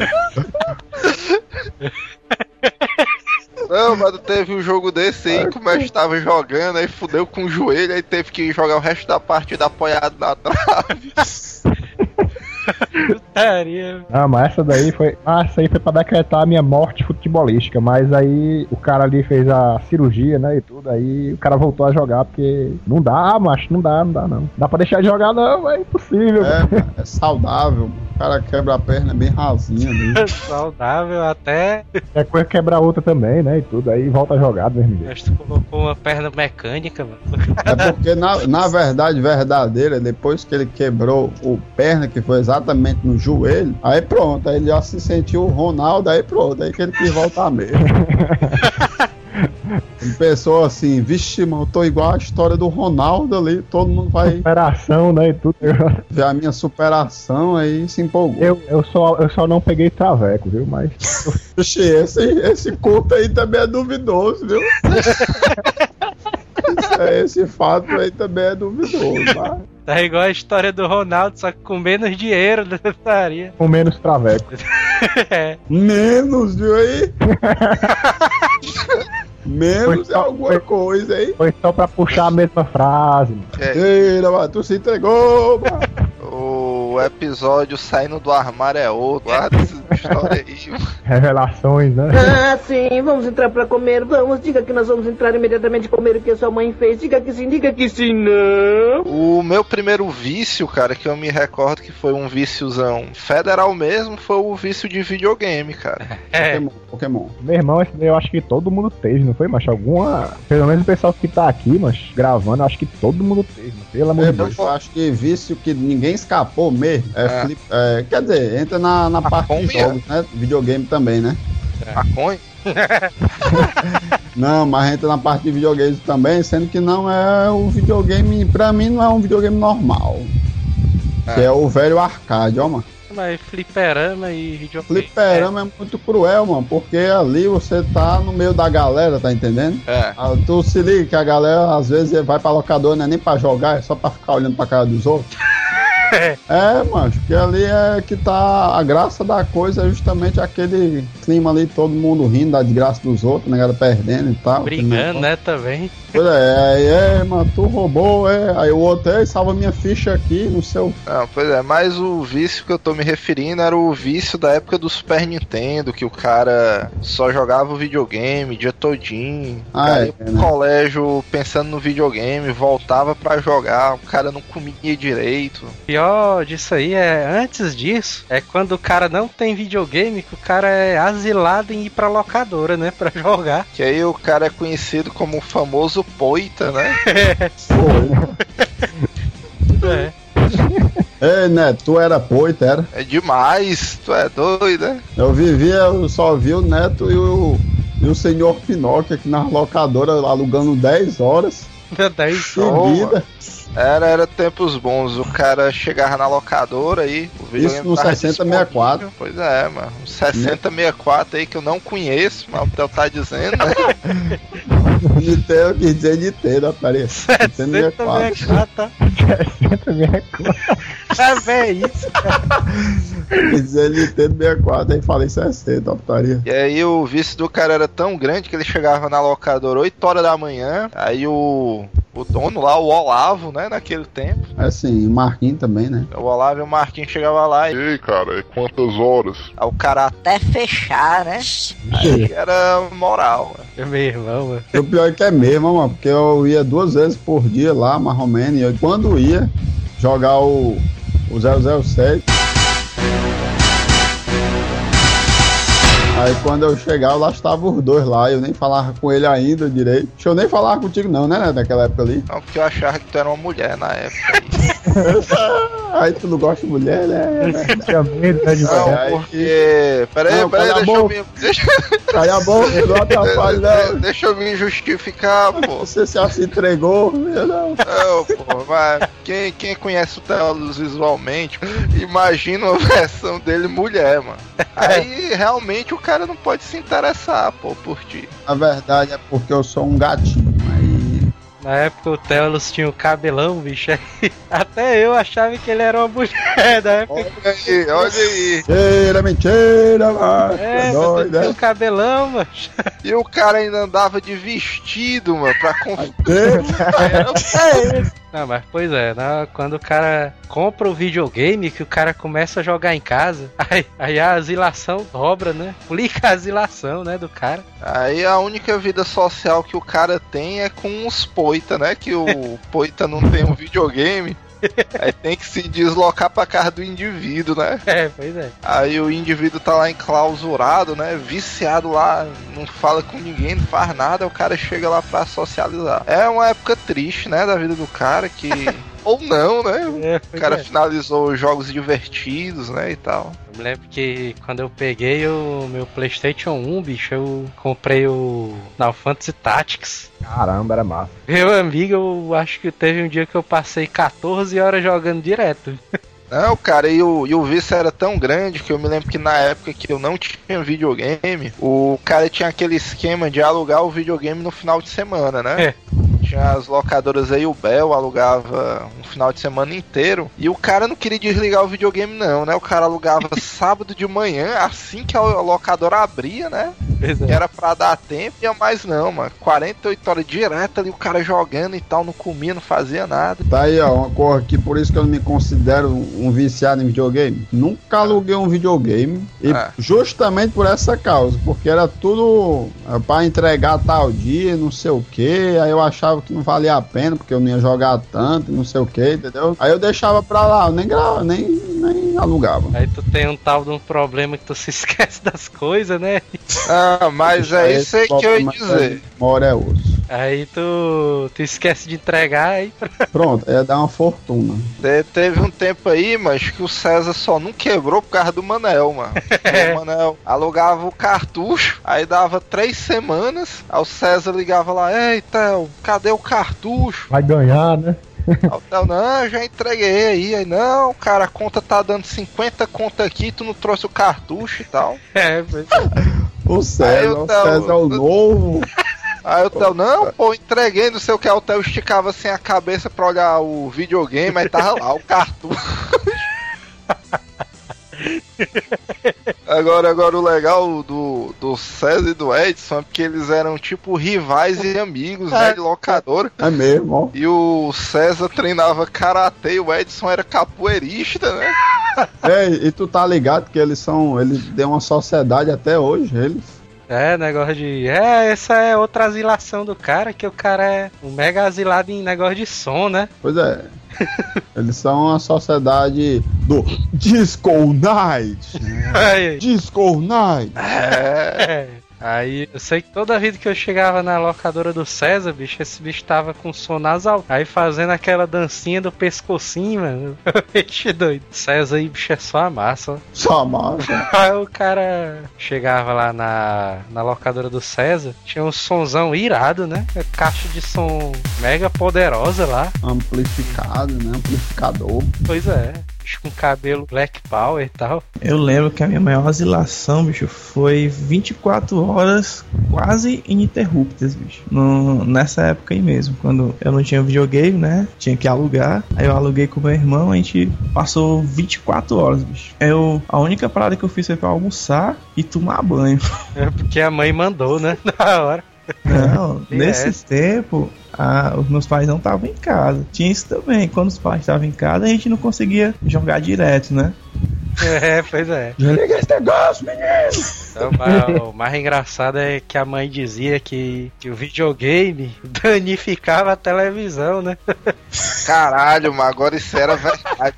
Não, mano, teve um jogo desse aí que o mestre tava jogando, aí fudeu com o joelho, aí teve que jogar o resto da partida apoiado na trave. (laughs) Putaria. Ah, mas essa daí foi. Ah, essa aí foi pra decretar a minha morte futebolística. Mas aí o cara ali fez a cirurgia, né? E tudo. Aí o cara voltou a jogar porque não dá, macho, não dá, não dá, não. Dá pra deixar de jogar, não, é impossível. É, é saudável. O cara quebra a perna bem rasinha ali. (laughs) Saudável até. É coisa quebra outra também, né? E tudo. Aí volta a jogar mesmo jeito. Mas tu colocou uma perna mecânica, mano. É porque, na, na verdade, verdadeira, depois que ele quebrou o perna, que foi exatamente no joelho, aí pronto, aí ele já se sentiu o Ronaldo, aí pronto, aí que ele quis voltar mesmo. (laughs) Ele pensou assim, vixe, mano, eu tô igual a história do Ronaldo ali, todo mundo vai Operação, né? E tudo. (laughs) ver a minha superação, aí se empolgou. Eu, eu, só, eu só não peguei traveco, viu? Mas. (laughs) Vixe, esse, esse culto aí também é duvidoso, viu? Isso é- esse fato aí também é duvidoso, tá? Tá igual a história do Ronaldo, só que com menos dinheiro da. Com menos traveco. (laughs) É. Menos, viu aí? (laughs) Menos é só- alguma foi- coisa aí. Foi só pra puxar a mesma frase, mano. Eita, mano, tu se entregou, mano. (laughs) O episódio saindo do armário é outro, guarda essa (laughs) história aí. Revelações, né? Ah, sim, vamos entrar pra comer, vamos. Diga que nós vamos entrar imediatamente comer o que a sua mãe fez. Diga que sim, diga que sim, não. O meu primeiro vício, cara, que eu me recordo que foi um víciozão federal mesmo, foi o vício de videogame, cara. (laughs) É. Pokémon, Pokémon. Meu irmão, esse daí eu acho que todo mundo teve, não foi, macho? Alguma. Pelo menos o pessoal que tá aqui, mas gravando, eu acho que todo mundo teve, mano. pelo amor de Deus. Eu acho que vício que ninguém escapou mesmo é, É. flip- é, Quer dizer, entra na, na parte de jogos, né? Videogame também, né? Maconha? (laughs) Não, mas entra na parte de videogame também, sendo que não é o videogame, pra mim não é um videogame normal. Que é o velho arcade, ó, mano. mas fliperama e videogame. Fliperama é muito cruel, mano, porque ali você tá no meio da galera, tá entendendo? É. Ah, Tu se liga que a galera às vezes vai pra locadora, não é nem pra jogar, é só pra ficar olhando pra cara dos outros. (laughs) É, mano, que ali é que tá a graça da coisa, é justamente aquele clima ali, todo mundo rindo da desgraça dos outros, né, galera perdendo e tal. Brigando, né, também. Pois é, aí, é, mano, tu roubou, é. Aí o outro, é, salva minha ficha aqui no seu. Não, pois é, mas o vício que eu tô me referindo era o vício da época do Super Nintendo, que o cara só jogava o videogame o dia todinho. Ah, é, pro né? colégio pensando no videogame, voltava pra jogar, o cara não comia direito. Pior disso aí é, antes disso, é quando o cara não tem videogame, que o cara é asilado em ir pra locadora, né, pra (laughs) jogar. Que aí o cara é conhecido como o famoso poita, né? (laughs) É. Ei, né, tu era poeta, era? É demais, tu é doido, né? Eu vivia, eu só vi o Neto e o, e o senhor Pinóquio aqui na locadora alugando 10 horas. (laughs) Daí, Seguida. Era, era tempos bons. O cara chegava na locadora aí. O Isso no tava 6064. disponível. Pois é, mano. Um 6064 aí que eu não conheço, mas o Theo tá dizendo, né? (laughs) Nintendo, quis dizer Nintendo, aparece. Nintendo 64. 64, tá? 64. (laughs) É, véi, isso. Quis dizer Nintendo 64, aí falei 60, putaria. E aí o vício do cara era tão grande que ele chegava na locadora 8 horas da manhã. Aí o, o dono lá, o Olavo, né, naquele tempo. Assim, o Marquinhos também, né? O Olavo e o Marquinhos chegavam lá e Ei, cara, é quantas horas? aí o cara até fechar, né? Aí era moral, mano. É meu irmão, mano. E o pior é que é mesmo, mano, porque eu ia duas vezes por dia lá, mais ou menos, e eu, quando ia jogar o, o 007. Aí quando eu chegava, lá estavam os dois lá, eu nem falava com ele ainda direito. Deixa eu nem falar contigo não, né, né, naquela época ali. Não, porque eu achava que tu era uma mulher na época. (laughs) Aí tu não gosta de mulher, né? Tinha medo, né, de Não, mulher. aí- porque. Pera aí, Não, pera aí, cala a deixa eu me. Deixa, Cai a boca, não atrapalha não. deixa eu me justificar, pô. (laughs) Você já se entregou, eu não. Não, pô, mas quem, quem conhece o Telos visualmente, imagina uma (laughs) versão dele mulher, mano. Aí realmente o cara não pode se interessar, pô, por ti. Na verdade é porque eu sou um gatinho. Na época o Telos tinha o cabelão, bicho. (laughs) Até eu achava que ele era uma mulher. Na época Olha aí, olha aí. Mentira, mentira, mano. É, É, doido, né? o cabelão, mano. E o cara ainda andava de vestido, mano, pra confundir. (laughs) (laughs) Não, mas pois é, né? quando o cara compra o videogame, que o cara começa a jogar em casa, (laughs) aí, aí a asilação dobra, né? Explica a asilação, né, do cara. Aí a única vida social que o cara tem é com os poita, né? Que o poita não tem um videogame. (laughs) Aí tem que se deslocar pra casa do indivíduo, né? É, pois é. Aí o indivíduo tá lá enclausurado, né? Viciado lá, não fala com ninguém, não faz nada, o cara chega lá pra socializar. É uma época triste, né, da vida do cara que. (laughs) Ou não, né? É, O cara é. finalizou jogos divertidos, né? E tal. Eu me lembro que quando eu peguei o meu PlayStation 1, bicho, eu comprei o Final Fantasy Tactics. Caramba, era massa. Meu amigo, eu acho que teve um dia que eu passei 14 horas jogando direto. (laughs) Não, cara, e o, e o vício era tão grande que eu me lembro que na época que eu não tinha videogame, o cara tinha aquele esquema de alugar o videogame no final de semana, né? É. Tinha as locadoras aí, o Bel alugava um final de semana inteiro. E o cara não queria desligar o videogame, não, né? O cara alugava (laughs) sábado de manhã, assim que a locadora abria, né? Pois Que é. era pra dar tempo, ia mais não, mano. 48 horas direto ali, o cara jogando e tal, não comia, não fazia nada. Tá aí, ó, uma cor aqui, por isso que eu não me considero um viciado em videogame. Nunca aluguei um videogame. E Ah. justamente por essa causa, porque era tudo é, pra entregar tal dia, não sei o que. Aí eu achava que não valia a pena, porque eu não ia jogar tanto, não sei o que, entendeu? Aí eu deixava pra lá, eu nem grava, nem, nem alugava. Aí tu tem um tal de um problema que tu se (laughs) esquece das coisas, né? Ah, mas é isso aí que eu ia dizer. Uma hora é osso. Aí tu, tu esquece de entregar aí. Pronto, ia dar uma fortuna. Te- Teve um tempo aí, mas que o César só não quebrou por causa do Manel, mano. (laughs) O Manel alugava o cartucho, aí dava três semanas, aí o César ligava lá, ei, Theo, cadê o cartucho? Vai ganhar, né? O Theo, não, já entreguei aí. Aí, não, cara, a conta tá dando 50 conta aqui, tu não trouxe o cartucho e tal. É, pois O Aí César, o César é o novo. Aí o Theo, não, pô, entreguei, não sei o que. Aí o Theo esticava assim a cabeça pra olhar o videogame, aí tava lá o cartucho. (laughs) Agora, agora o legal do, do César e do Edson é porque eles eram tipo rivais e amigos, né, de locadora. É mesmo, ó. E o César treinava karatê e o Edson era capoeirista, né? É, e tu tá ligado que eles são. Eles têm uma sociedade até hoje, eles. É, negócio de. É, essa é outra asilação do cara, que o cara é um mega asilado em negócio de som, né? Pois é. Eles são uma sociedade do Disco Night. (laughs) Aí, Disco Night. É. é. Aí eu sei que toda vida que eu chegava na locadora do César, bicho, esse bicho tava com som nasal. Aí fazendo aquela dancinha do pescocinho, mano. (laughs) Bicho doido. César aí, bicho, é só a massa. Só massa. (laughs) Aí o cara chegava lá na, na locadora do César, tinha um sonzão irado, né? Caixa de som mega poderosa lá. Amplificado, né? Amplificador. Pois é. Bicho com cabelo black power e tal. Eu lembro que a minha maior asilação, bicho, foi 24 horas quase ininterruptas, bicho. No- nessa época aí mesmo, quando eu não tinha videogame, né? Tinha que alugar. Aí eu aluguei com meu irmão, a gente passou 24 horas, bicho. Eu, a única parada que eu fiz foi pra almoçar e tomar banho. (laughs) É porque a mãe mandou, né? (laughs) Na hora. Não, (laughs) é. tempo, ah, os meus pais não estavam em casa. Tinha isso também. Quando os pais estavam em casa, a gente não conseguia jogar direto, né? É, pois é. (laughs) Desliga esse negócio, menino! O mais engraçado é que a mãe dizia que, que o videogame (laughs) danificava a televisão, né? Caralho, mas agora isso era verdade.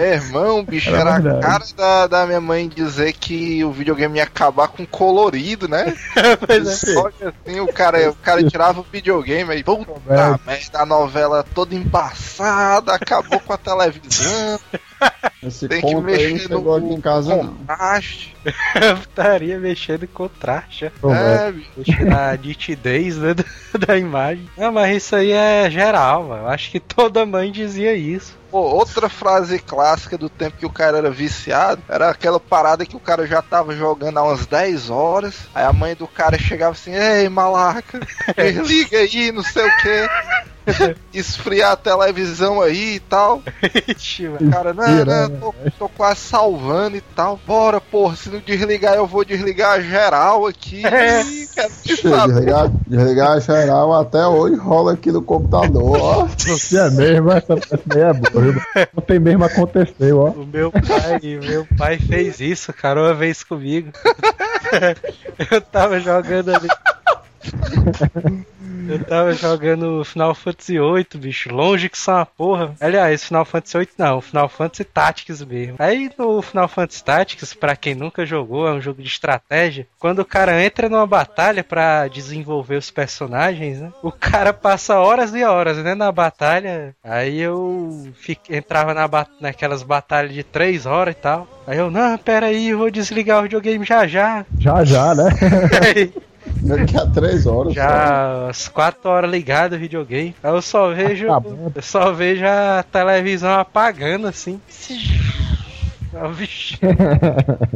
Meu Irmão, bicho, Era era, a cara da, da minha mãe dizer que o videogame ia acabar com colorido, né? (laughs) pois é. Olha assim, o cara, o cara tirava o videogame aí, puta merda, a novela toda embaçada, acabou com a televisão, (laughs) Esse Tem que não mexer chegou no- aqui em casa, não. contraste. (laughs) Estaria mexendo com traste, ó. Pô, velho. É, bicho. mexendo na nitidez né, da- da imagem. Não, mas isso aí é geral, mano. Eu acho que toda mãe dizia isso. Pô, outra frase clássica do tempo que o cara era viciado era aquela parada que o cara já tava jogando há umas 10 horas. Aí a mãe do cara chegava assim: Ei, malaca, (laughs) desliga aí, não sei o que. (laughs) Esfriar a televisão aí e tal. Cara, não, não, tô, tô quase salvando e tal. Bora, porra, se não desligar, eu vou desligar geral aqui. (laughs) É. Ih, saber. Desligar, desligar geral até hoje rola aqui no computador, ó. Se é mesmo, essa, daí é boa. Ontem mesmo aconteceu, ó. O meu pai, meu pai fez isso, cara, uma vez comigo. (laughs) Eu tava jogando ali. Eu tava jogando Final Fantasy VIII, bicho, longe que são uma porra. Aliás, Final Fantasy VIII não, Final Fantasy Tactics mesmo. Aí no Final Fantasy Tactics, pra quem nunca jogou, é um jogo de estratégia. Quando o cara entra numa batalha pra desenvolver os personagens, né? O cara passa horas e horas, né, na batalha. Aí eu fi- entrava na ba- naquelas batalhas de três horas e tal. Aí eu, não, pera aí, eu vou desligar o videogame já já. Já, já, né? (laughs) Daqui a três horas. já às quatro horas ligado o videogame. Aí eu só vejo. Acabando. Eu só vejo a televisão apagando assim. Ah.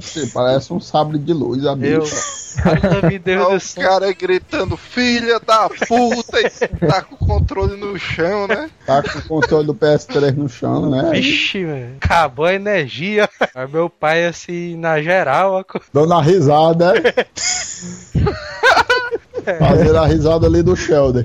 Sim, Parece um sabre de luz, a eu. bicha. Fala, meu Deus o céu. cara gritando, filha da puta, e tá com o controle no chão, né? Tá com o controle do PS3 no chão, né? Vixe, mano. Acabou a energia. Aí meu pai, assim, na geral, ó, Dando a risada, né? (laughs) Fazendo a risada ali do Sheldon.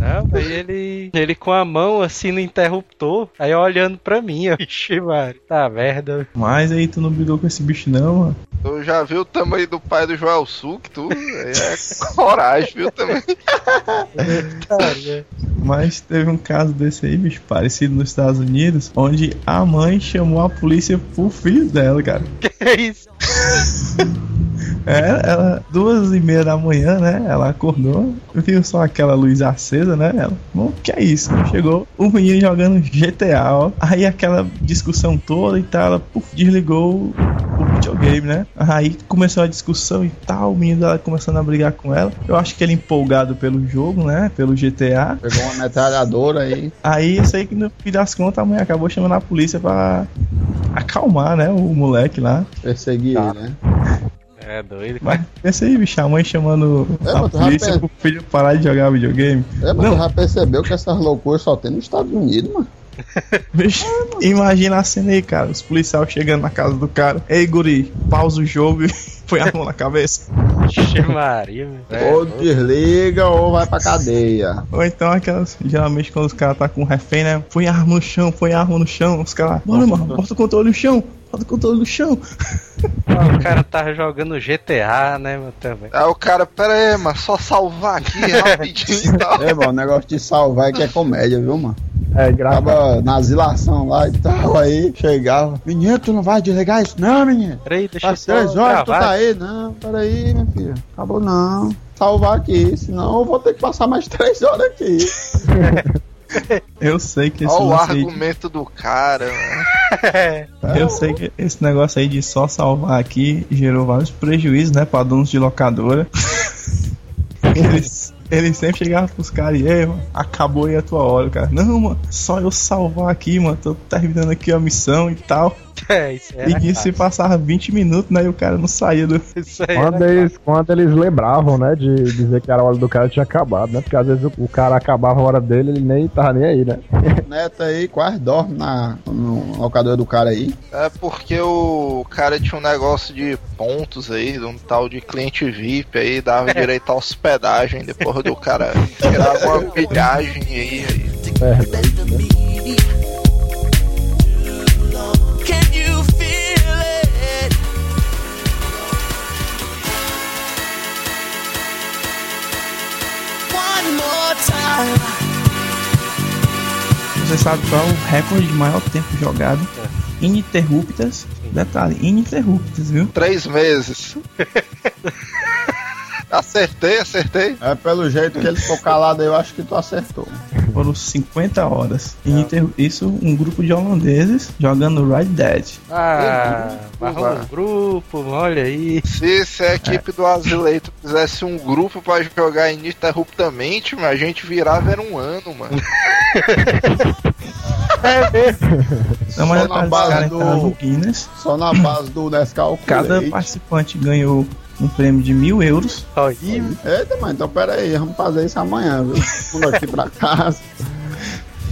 Não, aí (laughs) ele, ele com a mão assim no interruptor, aí olhando pra mim, ó. Vixe, mano, tá merda. Mas aí tu não brigou com esse bicho não, mano. Tu já viu o tamanho do pai do Joel Suc, tu? Aí É coragem, viu, também. (laughs) Mas teve um caso desse aí, bicho, parecido nos Estados Unidos, onde a mãe chamou a polícia pro filho dela, cara. (laughs) que é isso? É, ela, duas e meia da manhã, né? Ela acordou, viu só aquela luz acesa, né? Ela, bom, que é isso? Chegou o menino jogando GTA, ó. Aí aquela discussão toda e tal, ela puf, desligou o, videogame, né? Aí começou a discussão e tal, o menino dela começando a brigar com ela. Eu acho que ele empolgado pelo jogo, né? Pelo GTA. Pegou uma metralhadora aí. Aí eu sei que no fim das contas a mãe acabou chamando a polícia pra acalmar, né? O moleque lá. Perseguir, Tá. né? É doido. Mas pensa aí, bicho, a mãe chamando É, a polícia pensa- pro filho parar de jogar videogame. É, mas Não. tu já percebeu que essas loucuras só tem nos Estados Unidos, mano. (laughs) Bicho, imagina a cena aí, cara. Os policiais chegando na casa do cara. Ei, guri, pausa o jogo e (laughs) põe a mão na cabeça. Vixe Maria, velho. ou desliga ou vai pra cadeia. Ou então aquelas. Geralmente quando os caras tá com refém, né? Põe a arma no chão, põe a arma no chão. Os caras. Bora, mano, bota o controle no chão. Bota o controle no chão. O cara tava jogando GTA, né, mano, também. Aí o cara, pera aí, mano, só salvar aqui (laughs) rapidinho e tal. É, mano, o negócio de salvar é que é comédia, viu, mano? É engraçado. Tava na asilação lá e tal, aí chegava. Menino, tu não vai desligar isso? Não, menino. Peraí, deixa eu Faz só três horas que tu gravar. tá aí. Não, peraí, meu filho. Acabou não. Salvar aqui, senão eu vou ter que passar mais (laughs) três horas aqui. (laughs) (laughs) Eu sei que esse Olha o argumento do cara. (laughs) Eu sei que esse negócio aí de só salvar aqui gerou vários prejuízos, né, pra donos de locadora. (laughs) Eles, eles sempre chegavam pros caras e, ei, mano, acabou aí a tua hora, cara. Não, mano, só eu salvar aqui, mano, tô terminando aqui a missão e tal. É, isso era e se passava 20 minutos, né, e o cara não saía do... (laughs) Isso aí Quando era eles, quando eles lembravam, né, de dizer que era a hora do cara tinha acabado, né? Porque às vezes o, o cara acabava a hora dele, ele nem tava nem aí, né? Neto aí quase dorme na, no locador do cara aí. É porque o cara tinha um negócio de pontos aí, de um tal de cliente VIP aí, dava direito à hospedagem depois do cara (laughs) tirar uma pilhagem aí. aí. Can Você sabe qual é o recorde de maior tempo jogado? Ininterruptas. Detalhe, ininterruptas, viu? Três meses. (laughs) acertei, acertei. É pelo jeito que ele ficou calado aí, eu acho que tu acertou. Foram 50 horas. Ininter- Isso, um grupo de holandeses jogando Red Dead. Ah, um grupo, olha aí. Se, se a equipe do Azileito fizesse um grupo pra jogar ininterruptamente, a gente virava era um ano, mano. Não, mas Só na base caras do- Guinness. Só na base do Nescau Cada leite. participante ganhou um prêmio de mil euros. Olha, Eita, mãe, então pera aí, vamos fazer isso amanhã, viu? Vamos aqui pra casa.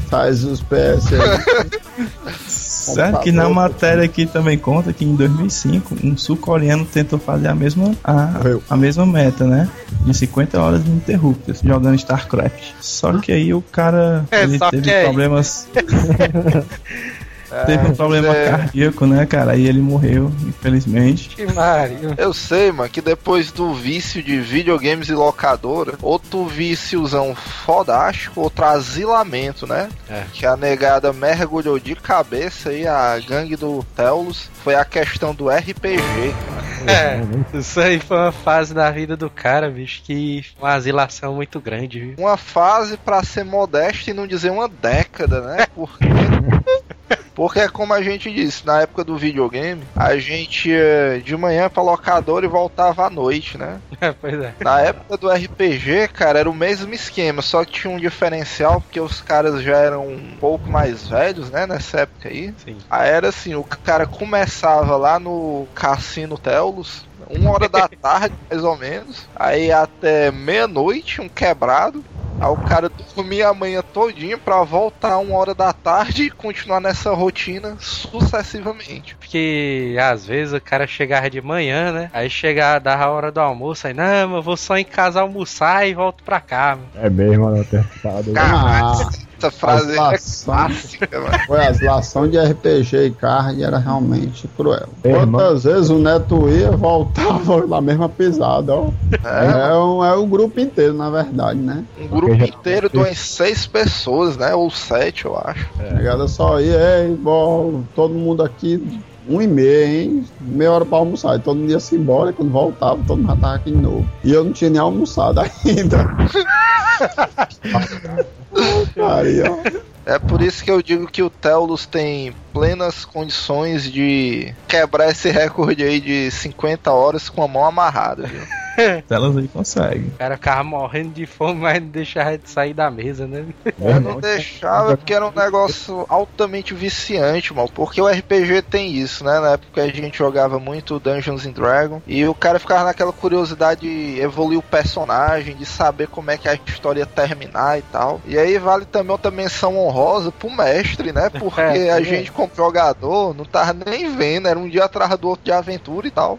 Faz os PS aí. (laughs) Certo que na matéria aqui também conta que em 2005 um sul-coreano tentou fazer a mesma, a, a mesma meta, né? De 50 horas ininterruptas, jogando StarCraft. Só que aí o cara É, ele só teve que (laughs) problemas. teve um problema é. cardíaco, né, cara? Aí ele morreu, infelizmente. que Mario. Eu sei, mano, que depois do vício de videogames e locadora, outro víciozão fodástico, outro asilamento, né? É. Que a negada mergulhou de cabeça aí, a gangue do Telos, foi a questão do RPG. É, isso aí foi uma fase da vida do cara, bicho, que uma asilação muito grande, viu? Uma fase pra ser modesta e não dizer uma década, né? Porque. Porque é como a gente disse, na época do videogame, a gente ia de manhã pra locadora e voltava à noite, né? (laughs) pois é. Na época do RPG, cara, era o mesmo esquema, só que tinha um diferencial, porque os caras já eram um pouco mais velhos, né, nessa época aí. Sim. Aí era assim, o cara começava lá no Cassino Telos, uma hora da (laughs) tarde, mais ou menos, aí até meia-noite, um quebrado. Aí o cara dormia a manhã todinha pra voltar uma hora da tarde e continuar nessa rotina sucessivamente. Porque às vezes o cara chegava de manhã, né? Aí chegava, dava a hora do almoço, aí, não, mas eu vou só em casa almoçar e volto pra cá, mano. É mesmo, né? Caralho, essa frase é Asilação. clássica, mano. Foi a asilação de RPG e card era realmente cruel. É, Quantas vezes o Neto ia, voltava (laughs) na mesma pisada, ó. É, É, um, é o grupo inteiro, na verdade, né? um grupo inteiro de umas seis pessoas, né? Ou sete, eu acho. A negada só ia, ei, bom, todo mundo aqui um e meia, hein? Meia hora pra almoçar. E todo mundo ia se embora, e quando voltava, todo mundo já tava aqui de novo. E eu não tinha nem almoçado (laughs) ainda. (laughs) É por isso que eu digo que o Teulus tem plenas condições de quebrar esse recorde aí de 50 horas com a mão amarrada, viu? (laughs) Elas aí conseguem. O cara ficava morrendo de fome, mas não deixava de sair da mesa, né? Eu não deixava porque era um negócio altamente viciante, mano. Porque o RPG tem isso, né? Na época a gente jogava muito Dungeons and Dragons e o cara ficava naquela curiosidade de evoluir o personagem, de saber como é que a história ia terminar e tal. E aí vale também outra menção honrosa pro mestre, né? Porque (laughs) É, a sim. gente, como jogador, não tava nem vendo, era um dia atrás do outro de aventura e tal.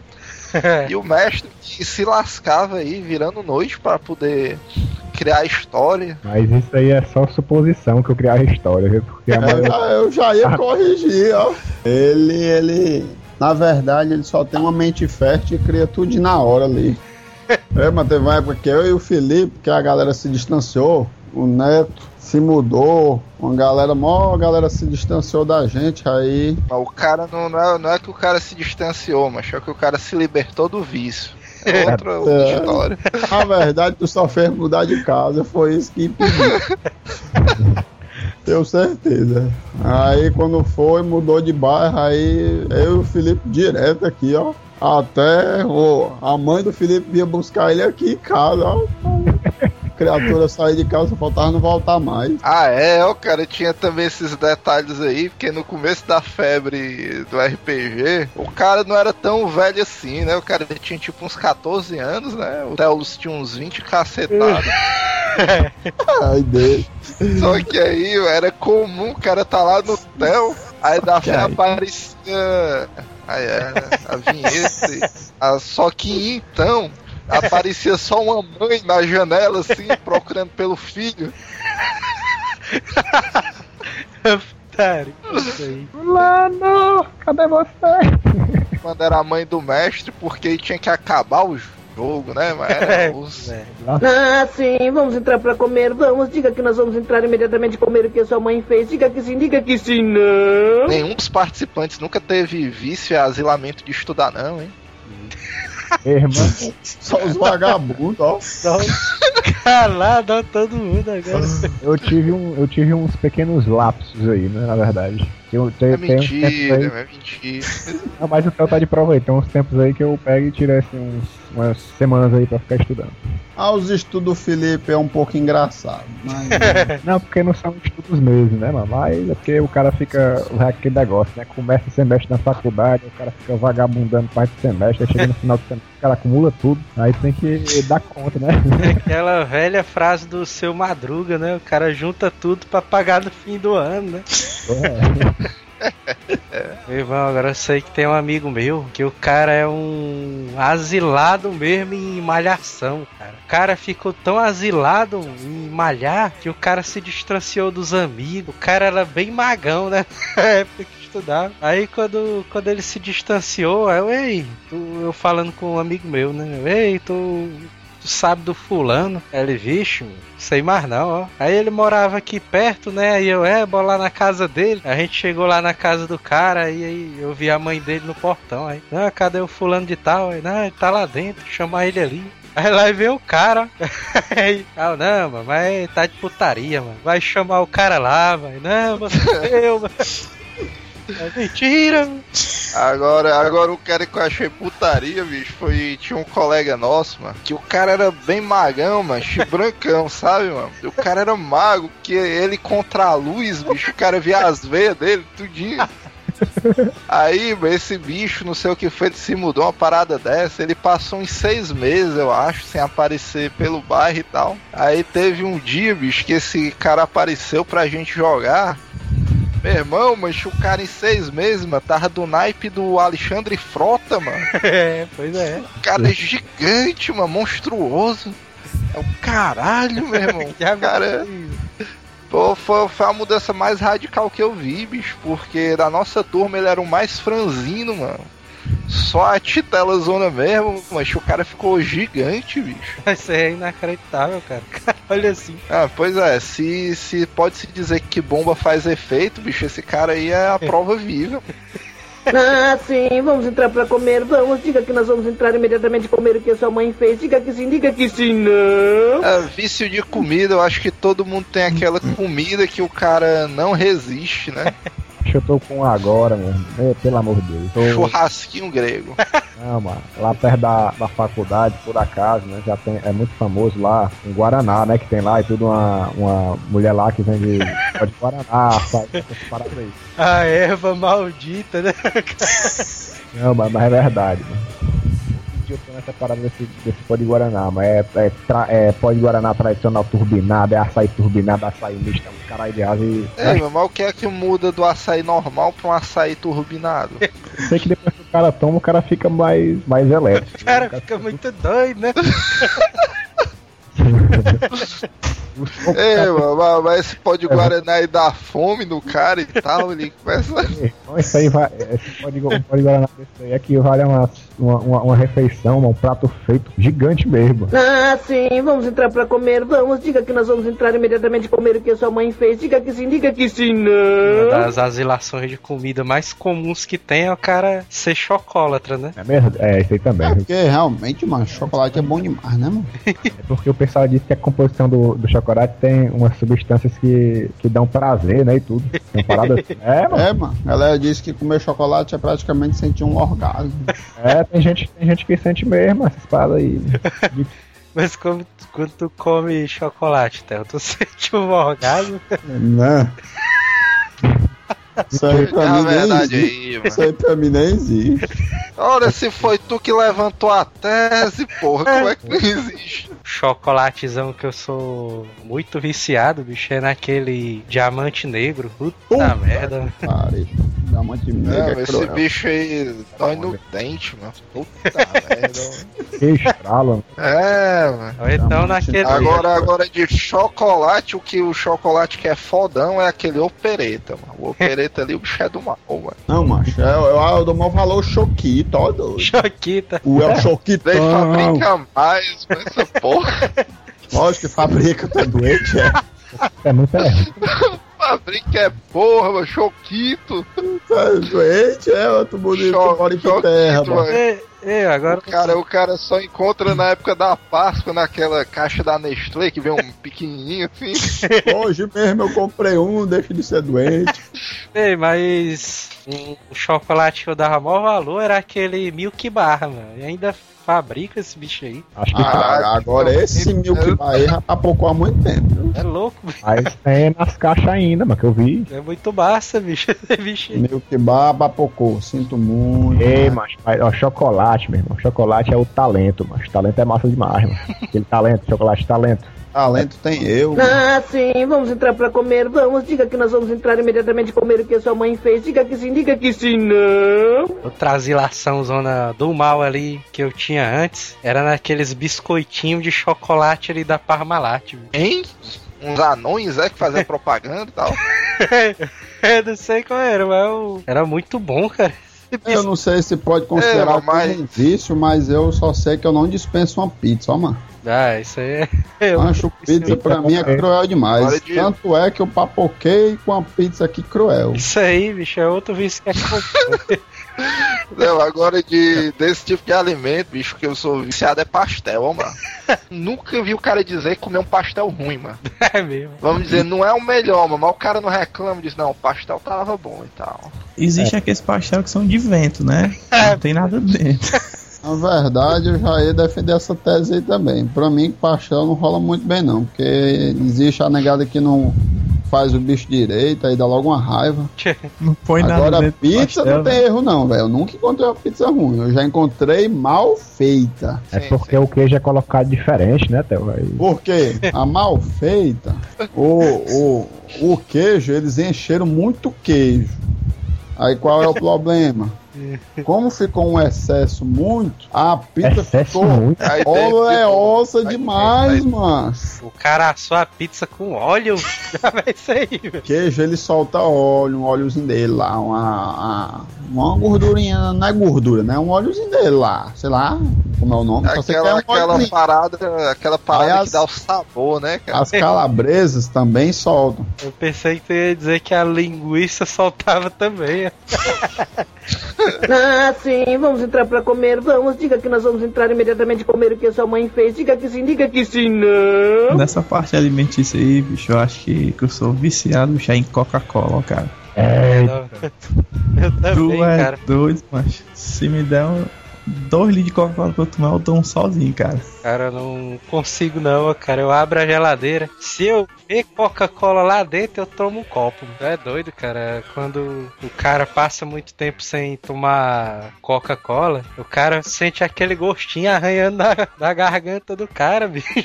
(laughs) E o mestre que se lascava aí, virando noite pra poder criar história. Mas isso aí é só suposição que eu criar história, viu? Porque a É, maioria... ah, eu já ia corrigir, ó. Ele, ele. Na verdade, ele só tem uma mente fértil e cria tudo na hora ali. (laughs) É, mas teve uma época que eu e o Felipe, que a galera se distanciou, o Neto se mudou, uma galera, mó galera se distanciou da gente, aí. O cara não, não, é, não é que o cara se distanciou, mas é que o cara se libertou do vício. É outra, outra É. história. (laughs) Na verdade, tu só fez mudar de casa, foi isso que impediu. (laughs) Tenho certeza. Aí quando foi, mudou de bairro, aí eu e o Felipe direto aqui, ó. Até a mãe do Felipe ia buscar ele aqui em casa, ó. Criatura sair de casa, faltava não voltar mais. Ah, é, o cara tinha também esses detalhes aí, porque no começo da febre do RPG, o cara não era tão velho assim, né? O cara tinha tipo uns 14 anos, né? O Telos tinha uns 20 cacetados. (laughs) Ai, dele. Só que aí era comum o cara tá lá no Tel, aí da fé aparecia. Aí é, a vinheta. ah, só que então aparecia só uma mãe na janela, assim, (laughs) procurando pelo filho. Aí. Fulano, cadê você? Quando era a mãe do mestre, porque tinha que acabar o jogo, né? Mas era os- É. Ah, sim, vamos entrar pra comer, vamos. Diga que nós vamos entrar imediatamente comer o que a sua mãe fez. Diga que sim, diga que sim, não. Nenhum dos participantes nunca teve vício e asilamento de estudar, não, hein? Irmã, Só os vagabundos, ó. Calado todo mundo agora. eu tive, um, eu tive uns pequenos lapsos aí, né? Na verdade. Eu, tem, É tem tempos mentira, aí, é mentira. Não, mas o Theo tá de prova aí. Tem uns tempos aí que eu pego e tiro assim, uns, umas semanas aí pra ficar estudando. Ah, os estudos do Felipe é um pouco engraçado. Mas... (laughs) Não, porque não são estudos mesmo, né, mano? Mas é porque o cara fica. É aquele negócio, né? Começa o semestre na faculdade, o cara fica vagabundando parte do semestre, aí chega no final do semestre, o cara acumula tudo. Aí tem que dar conta, né? Aquela velha frase do seu Madruga, né? O cara junta tudo pra pagar no fim do ano, né? (laughs) Meu irmão, agora eu sei que tem um amigo meu que o cara é um asilado mesmo em malhação, cara. O cara ficou tão asilado em malhar que o cara se distanciou dos amigos. O cara era bem magão, né? (laughs) Na época que. Aí quando, quando ele se distanciou, eu, ei, tu- eu falando com um amigo meu, né? Ei, tu, tu sabe do fulano? Ele, vixe, sei mais não, ó. Aí ele morava aqui perto, né? Aí eu, é, bora lá na casa dele. A gente chegou lá na casa do cara, aí, aí eu vi a mãe dele no portão. Aí, não, cadê o fulano de tal? Aí, não, ele tá lá dentro, chamar ele ali. Aí lá veio o cara. (laughs) Aí, ah, não, mano, mas tá de putaria, mano. Vai chamar o cara lá, mano. Não, você eu, mano. É mentira. Agora, agora o cara que eu achei putaria, bicho, foi. Tinha um colega nosso, mano, que o cara era bem magão, mano, chibrancão, (laughs) sabe, mano? O cara era mago, que ele contra a luz, bicho, o cara via as veias dele, tudinho. Aí, esse bicho, não sei o que foi, se mudou uma parada dessa. Ele passou uns seis meses, eu acho, sem aparecer pelo bairro e tal. Aí teve um dia, bicho, que esse cara apareceu pra gente jogar. Meu irmão, mas o cara em seis meses, mano, tava do naipe do Alexandre Frota, mano. (laughs) É, pois é. O cara é gigante, mano, monstruoso. É o caralho, meu irmão. (laughs) Cara, pô, foi, foi a mudança mais radical que eu vi, bicho, porque da nossa turma ele era o mais franzino, mano. Só a titela zona mesmo, mas o cara ficou gigante, bicho. (laughs) Isso é inacreditável, cara. (laughs) Olha assim. Ah, pois é, se, se pode se dizer que bomba faz efeito, bicho, esse cara aí é a (laughs) prova viva. Ah, sim, vamos entrar pra comer, vamos. Diga que nós vamos entrar imediatamente comer o que a sua mãe fez. Diga que sim, diga que sim, não. É, vício de comida, eu acho que todo mundo tem aquela comida que o cara não resiste, né? Que eu tô com agora, mano. É, pelo amor de Deus. Tô... (laughs) Churrasquinho grego. (laughs) Não, mano. Lá perto da, da faculdade, por acaso, né? Já tem, é muito famoso lá, em Guaraná, né? Que tem lá e tudo uma, uma mulher lá que vende (laughs) pó de Guaraná, sabe? A erva maldita, né? Não, mas, mas é verdade, mano. Eu tô nessa parada desse, desse pó de Guaraná, mas é, é, tra- é pó de Guaraná tradicional turbinado, é açaí turbinado, açaí misto, é um caralho de asa e. É, mas o que é que muda do açaí normal pra um açaí turbinado? (laughs) Sei que depois que o cara toma, o cara fica mais, mais elétrico. O cara fica muito doido, né? É, mano, mas- esse pó de Guaraná aí dá fome no cara e tal, ele começa. Então isso aí vai. Esse Guaraná desse aí é que vale uma, uma, uma, uma refeição, um prato feito gigante mesmo. Ah, sim, vamos entrar pra comer, vamos. Diga que nós vamos entrar imediatamente comer o que a sua mãe fez. Diga que sim, diga que sim, Uma não. das asilações de comida mais comuns que tem é o cara ser chocólatra, né? É mesmo? É, isso aí também. É porque realmente, mano, chocolate é bom demais, né, mano? É porque o pessoal diz que a composição do, do chocolate tem umas substâncias que, que dão prazer, né? E tudo. Tem parada assim. É, mano. É, mano. Ela disse que comer chocolate é praticamente sentir um orgasmo. (laughs) É, tem gente, tem gente que sente mesmo essas paradas aí. (laughs) Mas como, quando tu come chocolate, Theo, tu (laughs) sente um orgasmo? Né? Isso aí pra É a mim nem verdade existe. aí, mano. Isso aí pra mim nem existe. Ora, se foi tu que levantou a tese, porra, como é que não existe? Chocolatezão que eu sou muito viciado, bicho, é naquele diamante negro. Puta Puta merda. Negro Não, é esse cruel. bicho aí dói no dente, mano. Puta (laughs) merda. mano. Que estrala. É, mano. Ou então naquele. Agora, agora de chocolate, o que o chocolate que é fodão é aquele opereta, mano. O opereta ali, o bicho é do mal, mano. Não, macho. Eu, eu, eu dou mal valor choquito, ó, doido. Choquita. O é o choquitão. Nem fabrica mais com essa porra. Lógico que fabrica, tá doente, é. É muito errado. (laughs) fabrica é porra, mano. Choquito. Doente, é. Outro bonito Cho- mora em terra, mano. Ei, ei, agora. O cara, o cara só encontra na época da Páscoa naquela caixa da Nestlé que vem um (laughs) pequenininho assim. Hoje mesmo eu comprei um, deixa de ser doente. Ei, mas. Um chocolate que eu dava maior valor era aquele Milk Bar, mano. E ainda fabrica esse bicho aí. Acho que Ah, Agora esse Milk Bar aí já papocou há muito tempo. É louco, bicho. Mas tem nas caixas ainda, mano, que eu vi. É muito massa, bicho. (laughs) Esse bicho aí. Milk Bar papocou, sinto muito. Ei, mas, mas ó, chocolate, meu irmão. Chocolate é o talento, mas talento é massa demais, mano. Aquele talento, chocolate talento. Talento tem eu. Ah, sim, vamos entrar pra comer, vamos. Diga que nós vamos entrar imediatamente comer o que a sua mãe fez. Diga que sim, diga que sim, não. Outra asilação zona do mal ali que eu tinha antes era naqueles biscoitinhos de chocolate ali da Parmalat. Hein? Uns anões, é, que fazem (laughs) propaganda e tal. eu não sei qual era, mas eu- era muito bom, cara. Eu não sei se pode considerar É, mas- um vício, mas eu só sei que eu não dispenso uma pizza, ó, mano. Ah, isso aí é. (laughs) eu- Acho pizza pra mim é cruel demais. De- Tanto é que eu papoquei com a pizza aqui cruel. Isso aí, bicho, é outro vício que é. (laughs) Não, agora de, desse tipo de alimento, bicho, que eu sou viciado é pastel, ó, mano. (laughs) Nunca vi o cara dizer que comer um pastel ruim, mano. É mesmo. Vamos dizer, não é o melhor, mano, mas o cara não reclama diz, não, o pastel tava bom e tal. Existe aqueles pastel que são de vento, né? Não tem nada dentro. Na verdade, eu já ia defender essa tese aí também. Pra mim, pastel não rola muito bem, não. Porque existe a negada que não faz o bicho direito, aí dá logo uma raiva. Não põe nada Agora, pizza pastel, não tem né? erro, não, velho. Eu nunca encontrei uma pizza ruim. Eu já encontrei mal feita. É Sim, porque sim. o queijo é colocado diferente, né, Theo? Por quê? A mal feita, o, o, o queijo, eles encheram muito queijo. Aí qual é o (laughs) problema? (laughs) Como ficou um excesso muito, a pizza Excesso ficou. muito. É ossa Aí demais, deve- mano. O cara assou a pizza com óleo. (laughs) Já vai sair, velho. Queijo ele solta óleo, um óleozinho dele lá, uma, uma, gordurinha, não é gordura, né? Um óleozinho dele lá, sei lá, como é o nome. Só sei que é Aquela, um aquela parada, aquela parada Aí que as- dá o sabor, né, cara? As calabresas também soltam. Eu pensei que tu ia dizer que a linguiça soltava também. (laughs) Ah, sim, vamos entrar pra comer, vamos. Diga que nós vamos entrar imediatamente comer o que a sua mãe fez. Diga que sim, diga que sim, não. Nessa parte alimentícia aí, bicho, eu acho que, que eu sou viciado, bicho, é em Coca-Cola, cara. É, Eu Tu também, é cara. doido, mas se me der um, dois litros de Coca-Cola pra eu tomar, eu tomo sozinho, cara. Cara, eu não consigo não, cara. Eu abro a geladeira. Se eu ver Coca-Cola lá dentro, eu tomo um copo. É doido, cara. Quando o cara passa muito tempo sem tomar Coca-Cola, o cara sente aquele gostinho arranhando na, na garganta do cara, bicho. (laughs)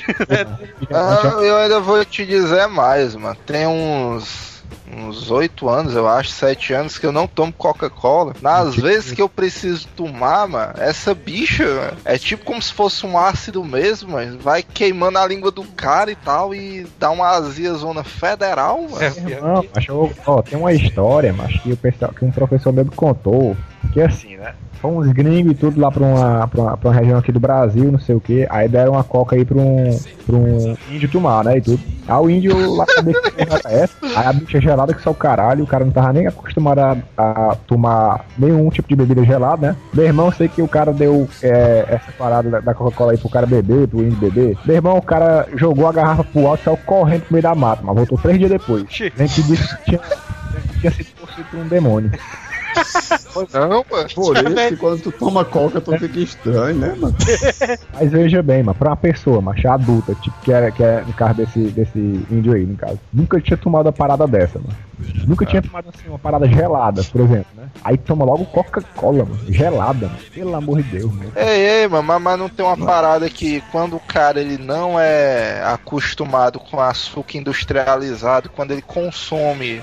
Ah, eu ainda vou te dizer mais, mano. Tem uns. Uns oito anos, eu acho, sete anos que eu não tomo Coca-Cola. Nas vezes que eu preciso tomar, mano, essa bicha mano, é tipo como se fosse um ácido mesmo, mas vai queimando a língua do cara e tal e dá uma azia zona federal, mano. É que- mas eu- ó, tem uma história, mas que, o pessoal, que um professor meu me contou, que é assim, né? Uns gringos e tudo lá pra uma, pra, uma, pra uma região aqui do Brasil, não sei o que. Aí deram uma coca aí pra um, pra um índio tomar, né? E tudo. Aí o índio lá sabia que era essa. Aí a bicha gelada que só o caralho, o cara não tava nem acostumado a, a tomar nenhum tipo de bebida gelada, né? Meu irmão, sei que o cara deu é, essa parada da, da Coca-Cola aí pro cara beber, pro índio beber. Meu irmão, o cara jogou a garrafa pro alto e saiu correndo pro meio da mata, mas voltou três dias depois. Gente disse que tinha, tinha sido possuído por um demônio. (laughs) Não, mano. Por isso que quando tu toma coca, tu fica estranho, né, mano? (laughs) Mas veja bem, mano, pra uma pessoa, macho, adulta, tipo, que é, que é no caso desse, desse índio aí, no caso, nunca tinha tomado uma parada dessa, mano. Nunca tinha tomado assim, uma parada gelada, por exemplo, né? Aí toma logo Coca-Cola, mano. Gelada, mano. Pelo amor de Deus, mano. Ei, ei, mano, mas, mas não tem uma parada que quando o cara ele não é acostumado com açúcar industrializado, quando ele consome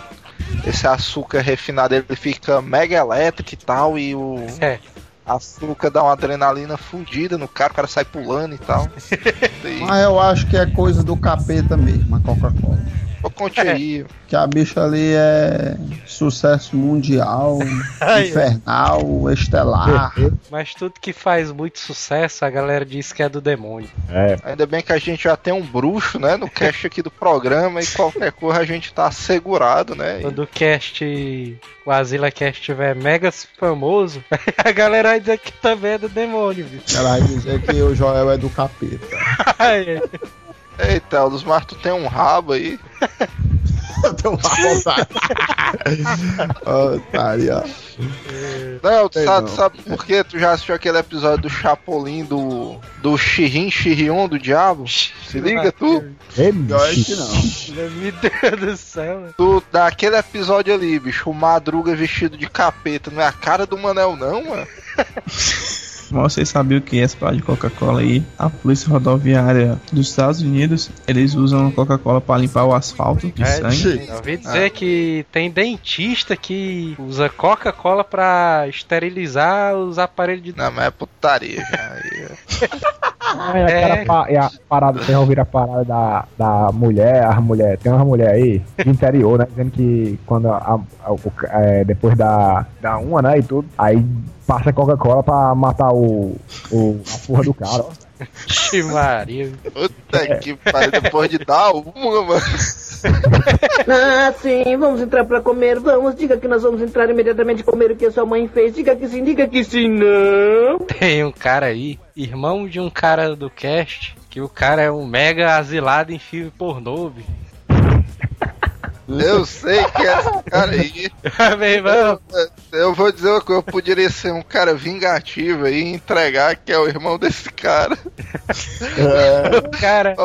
esse açúcar refinado, ele fica mega elétrico e tal, e o É. açúcar dá uma adrenalina fudida no cara, o cara sai pulando e tal. (laughs) E, Mas eu acho que é coisa do capeta mesmo, a Coca-Cola. Conte aí. Que a bicha ali é sucesso mundial, (laughs) infernal, estelar. Mas tudo que faz muito sucesso, a galera diz que é do demônio. É, Ainda bem que a gente já tem um bruxo, né, no cast aqui do programa e qualquer coisa a gente tá assegurado, né? E- Quando o cast, o Azila Cast estiver mega famoso, (laughs) a galera vai dizer que também é do demônio, bicho. Ela vai dizer que o Joel é do capeta. (laughs) Eita, os Mar, tu tem um rabo aí. Eu tenho uma vontade. Otário, ó. Não, tu sabe, não. sabe por quê? Tu já assistiu aquele episódio do Chapolin do. do Shirin Shirion do Diabo? Se liga, tu. Acho que não. Meu Deus do céu. mano. Tu, daquele episódio ali, bicho, o Madruga vestido de capeta, não é a cara do Manel, não, mano? (laughs) Mas vocês sabiam que essa parada de Coca-Cola aí, a Polícia Rodoviária dos Estados Unidos, eles usam Coca-Cola pra limpar o asfalto de É, sangue. Eu ouvi dizer que tem dentista que usa Coca-Cola pra esterilizar os aparelhos de Não, mas é putaria Ah, é É. pa- é a parada, vocês ouviram a parada da, da mulher, as mulher, tem uma mulher aí, do interior, né, dizendo que quando a, a- o ca- é, depois da, da uma, né, e tudo, aí passa Coca-Cola pra matar o, o, a porra do cara, ó. Ixi, Maria. puta que pariu, depois de dar uma, mano. Ah, sim, vamos entrar pra comer, vamos. Diga que nós vamos entrar imediatamente comer o que a sua mãe fez. Diga que sim, diga que sim, não. Tem um cara aí, irmão de um cara do cast, que o cara é um mega asilado em filme pornô, bicho. Eu sei que é esse cara aí. (laughs) Meu irmão, Eu vou dizer uma coisa, eu poderia ser um cara vingativo aí e entregar que é o irmão desse cara. o cara,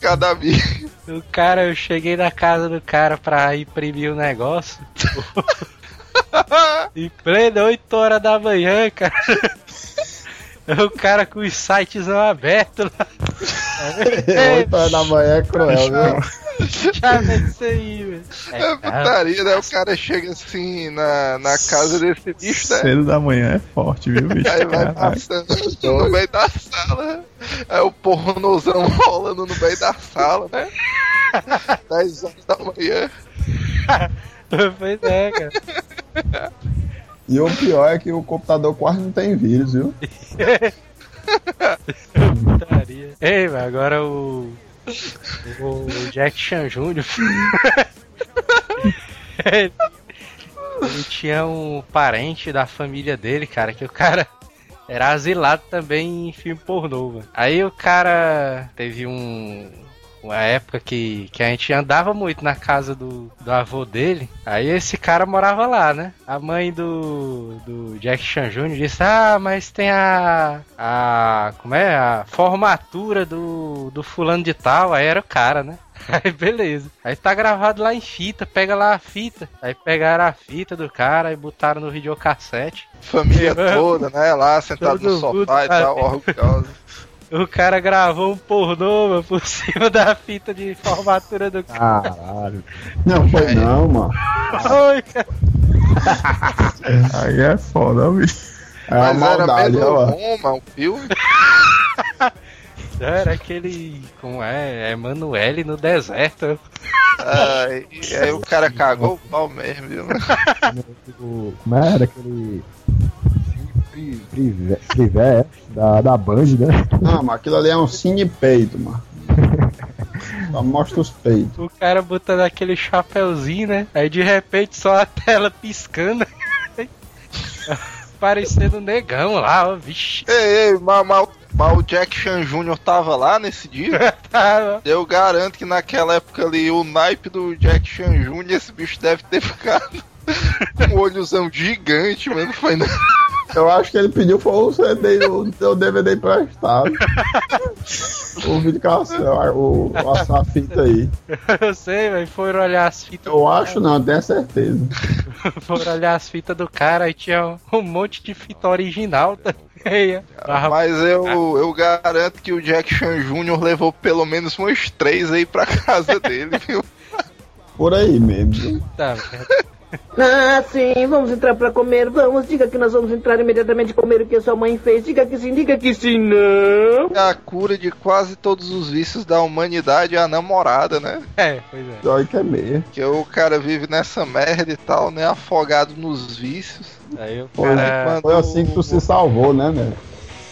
Cada amigo. o cara, eu cheguei na casa do cara pra imprimir o negócio. (laughs) em plena 8 horas da manhã, cara. O cara com os sites não abertos lá. (laughs) Oito horas da manhã é cruel, viu? (laughs) Já vê isso aí, velho. É putaria, né? O cara chega assim na, na casa desse bicho, né? Cedo da manhã é forte, viu, bicho? Aí vai passando no meio da sala. Aí o pornozão rolando no meio da sala, né? (laughs) 10 horas da manhã. (laughs) Pois é, cara. E o pior é que o computador quase não tem vírus, viu? Putaria. Ei, agora o. O Jack Chan Jr. ele, (laughs) ele tinha um parente da família dele, cara, que o cara era asilado também em filme pornô, mano. Aí o cara teve um. Uma época que, que a gente andava muito na casa do, do avô dele. Aí esse cara morava lá, né? A mãe do, do Jack Chan Jr. disse: Ah, mas tem a. a. como é? A formatura do, do fulano de tal. Aí era o cara, né? (laughs) Aí beleza. Aí tá gravado lá em fita, pega lá a fita. Aí pegaram a fita do cara e botaram no videocassete. Família (laughs) toda, né? Lá sentado no todo mundo, sofá e tal, orgulhoso. O cara gravou um pornô mano, por (laughs) cima da fita de formatura do cara. Caralho. Não foi não, mano. Oi, cara. (laughs) Aí é foda, bicho. É uma Mas era maldade, mesmo ó. bom, mano, o filme. (laughs) Era aquele. Como é? Emanuele no deserto. Ai, e aí o cara cagou o pau mesmo, viu? Como era aquele. Pri- Privé, Privé da, da Band, né? Não, mas aquilo ali é um cine peito, mano. (laughs) Só mostra os peitos. O cara botando aquele chapeuzinho, né? Aí de repente só a tela piscando. (laughs) Parecendo um negão lá, ó. Vixe. Ei, ei, mas, mas, mas o Jack Chan Jr. tava lá nesse dia? (laughs) Tá, Eu garanto que naquela época ali, o naipe do Jack Chan Jr., esse bicho deve ter ficado com um olhozão gigante, mano. Foi não. Eu acho que ele pediu foi o CD, o teu DVD emprestado. (laughs) o vídeo o, o, essa fita aí. eu sei, velho. Foram olhar as fitas. Eu acho não, tenho certeza. (laughs) Foram olhar as fitas do cara e tinha um monte de fita original também. ó. Mas eu, eu garanto que o Jack Chan Jr. levou pelo menos umas três aí pra casa dele, viu? Por aí mesmo. Tá, Ah, sim, vamos entrar pra comer, vamos. Diga que nós vamos entrar imediatamente e comer o que a sua mãe fez. Diga que sim, diga que sim, não. A cura de quase todos os vícios da humanidade é a namorada, né? é, pois é. Pior que é meio. Que o cara vive nessa merda e tal, né? Afogado nos vícios. Aí o Foi, cara. foi assim que tu se salvou, né, velho?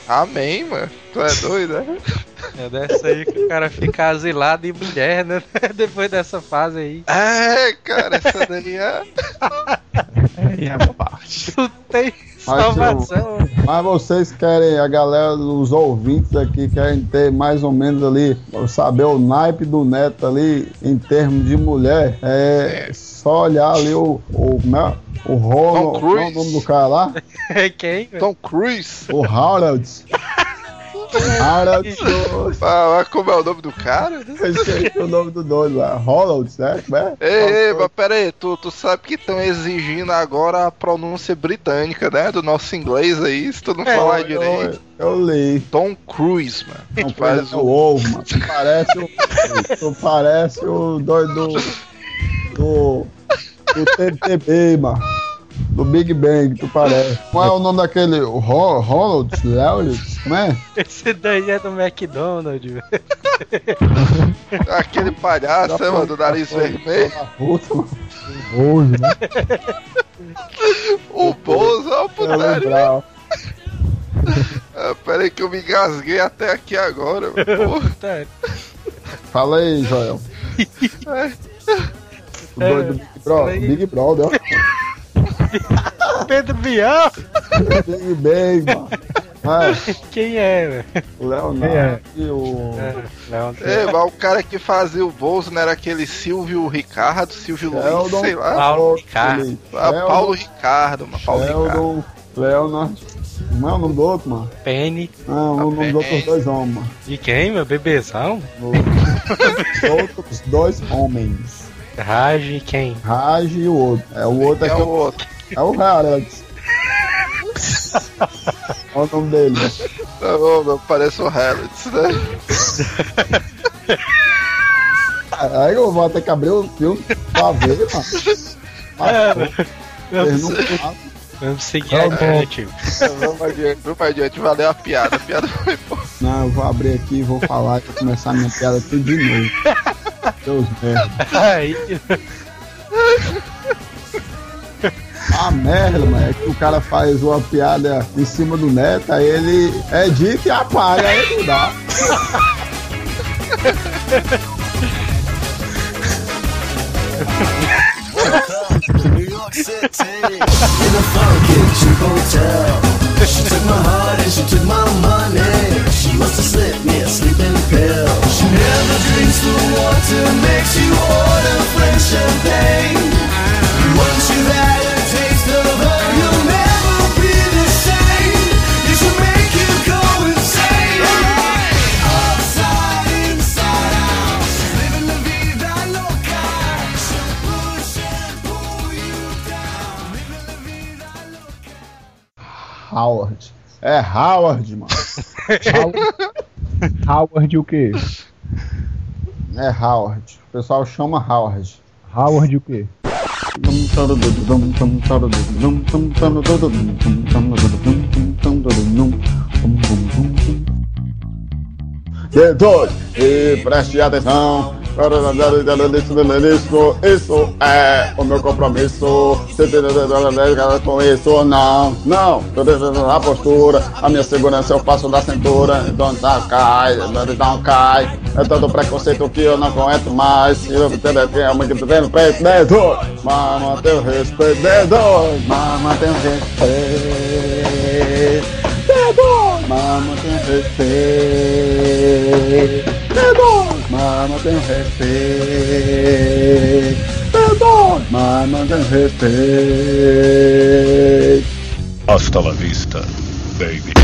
Amém, mano. Tu é doido, né? (laughs) É dessa aí que o cara fica asilado e mulher, né? (laughs) Depois dessa fase aí. É, cara, essa daí é. (laughs) É a parte. Tu tem salvação. Mas vocês querem, a galera, os ouvintes aqui, querem ter mais ou menos ali, saber o naipe do neto ali em termos de mulher. É só olhar ali o. o como é? O Ronald. Tom Qual é o nome do cara lá? (laughs) Quem? velho? Tom Cruise. O Harold. Harold. Ah, como é o nome do cara? Eu esqueci o nome do doido lá. Harold, né? Como é? Ei, ei, mas pera aí, tu, tu sabe que estão exigindo agora a pronúncia britânica, né? Do nosso inglês aí, se tu não falar eu, direito. eu li. Tom Cruise, mano. Não faz faz o o. ovo, mano. Tu parece o. Tu parece o doido do. Do. Do TTB, mano. Do Big Bang, tu parece. (laughs) Qual é o nome daquele? O Ro- Ronald? Leonard? Como é? Esse daí é do McDonald's, velho. (laughs) Aquele palhaço, é, mano, do nariz vermelho. Da Puta, mano. Hoje, né? O Bozo, ó, Eu putaria. (laughs) Ah, pera aí que eu me engasguei até aqui agora. Porra. Tá. Fala aí, Joel. O doido do Big Brother. aí. Big Brother, (laughs) Pedro Bial? Big Bang, mano. É, Quem é, velho? o Leonardo e o. É, Leon. É, mas o cara que fazia o não era aquele Silvio Ricardo, Silvio Luiz, Sheldon. sei lá. Paulo Ricardo. Ah, Paulo Ricardo, mano. Paulo Ricardo. Sheldon, Leonard. Como é o nome do outro, mano? Penny. Não, o nome dos outros dois homens, mano. De quem, meu? Bebezão? (laughs) Os outros dois homens. Raj, quem? Raj e o outro. É o outro é, É o outro. é o Harold. (laughs) Olha o nome dele. Tá bom, meu, parece o Harrods, né? Aí eu vou ter que abrir o filme pra ver, mano. (laughs) É, Vocês não falam. Vamos seguir bom. adiante. Vamos adiante, vamos adiante. Valeu a piada. A piada foi boa. Não, eu vou abrir aqui e vou falar e vou começar minha piada tudo de novo. Deus merda. Aí, A merda, mano, é que o cara faz uma piada em cima do neto, aí ele edita e apaga, aí não dá. New York City in a funky cheap hotel. She took my heart and she took my money. The water, makes you order French champagne. Once you've had a taste of her, you'll never be the same. It should make you go insane. Upside, inside out, living la vida loca. She'll push and pull you down. Living la vida loca. Howard. É Howard, mano. (laughs) Howard o quê? É Howard. O pessoal chama Howard. Howard o quê? D2 e preste atenção. Isso, isso é o meu compromisso. Com isso, não, não. A postura, a minha segurança eu faço da cintura. Então cai, então cai. É todo preconceito que eu não aguento mais. Eu tenho que no peito, D2. Mas mantém o respeito, D2. Mas mantém o respeito. D2. Mas mantém o respeito. D2. Mas mantém o respeito. D2. Mas mantém o respeito. Hasta la vista, baby.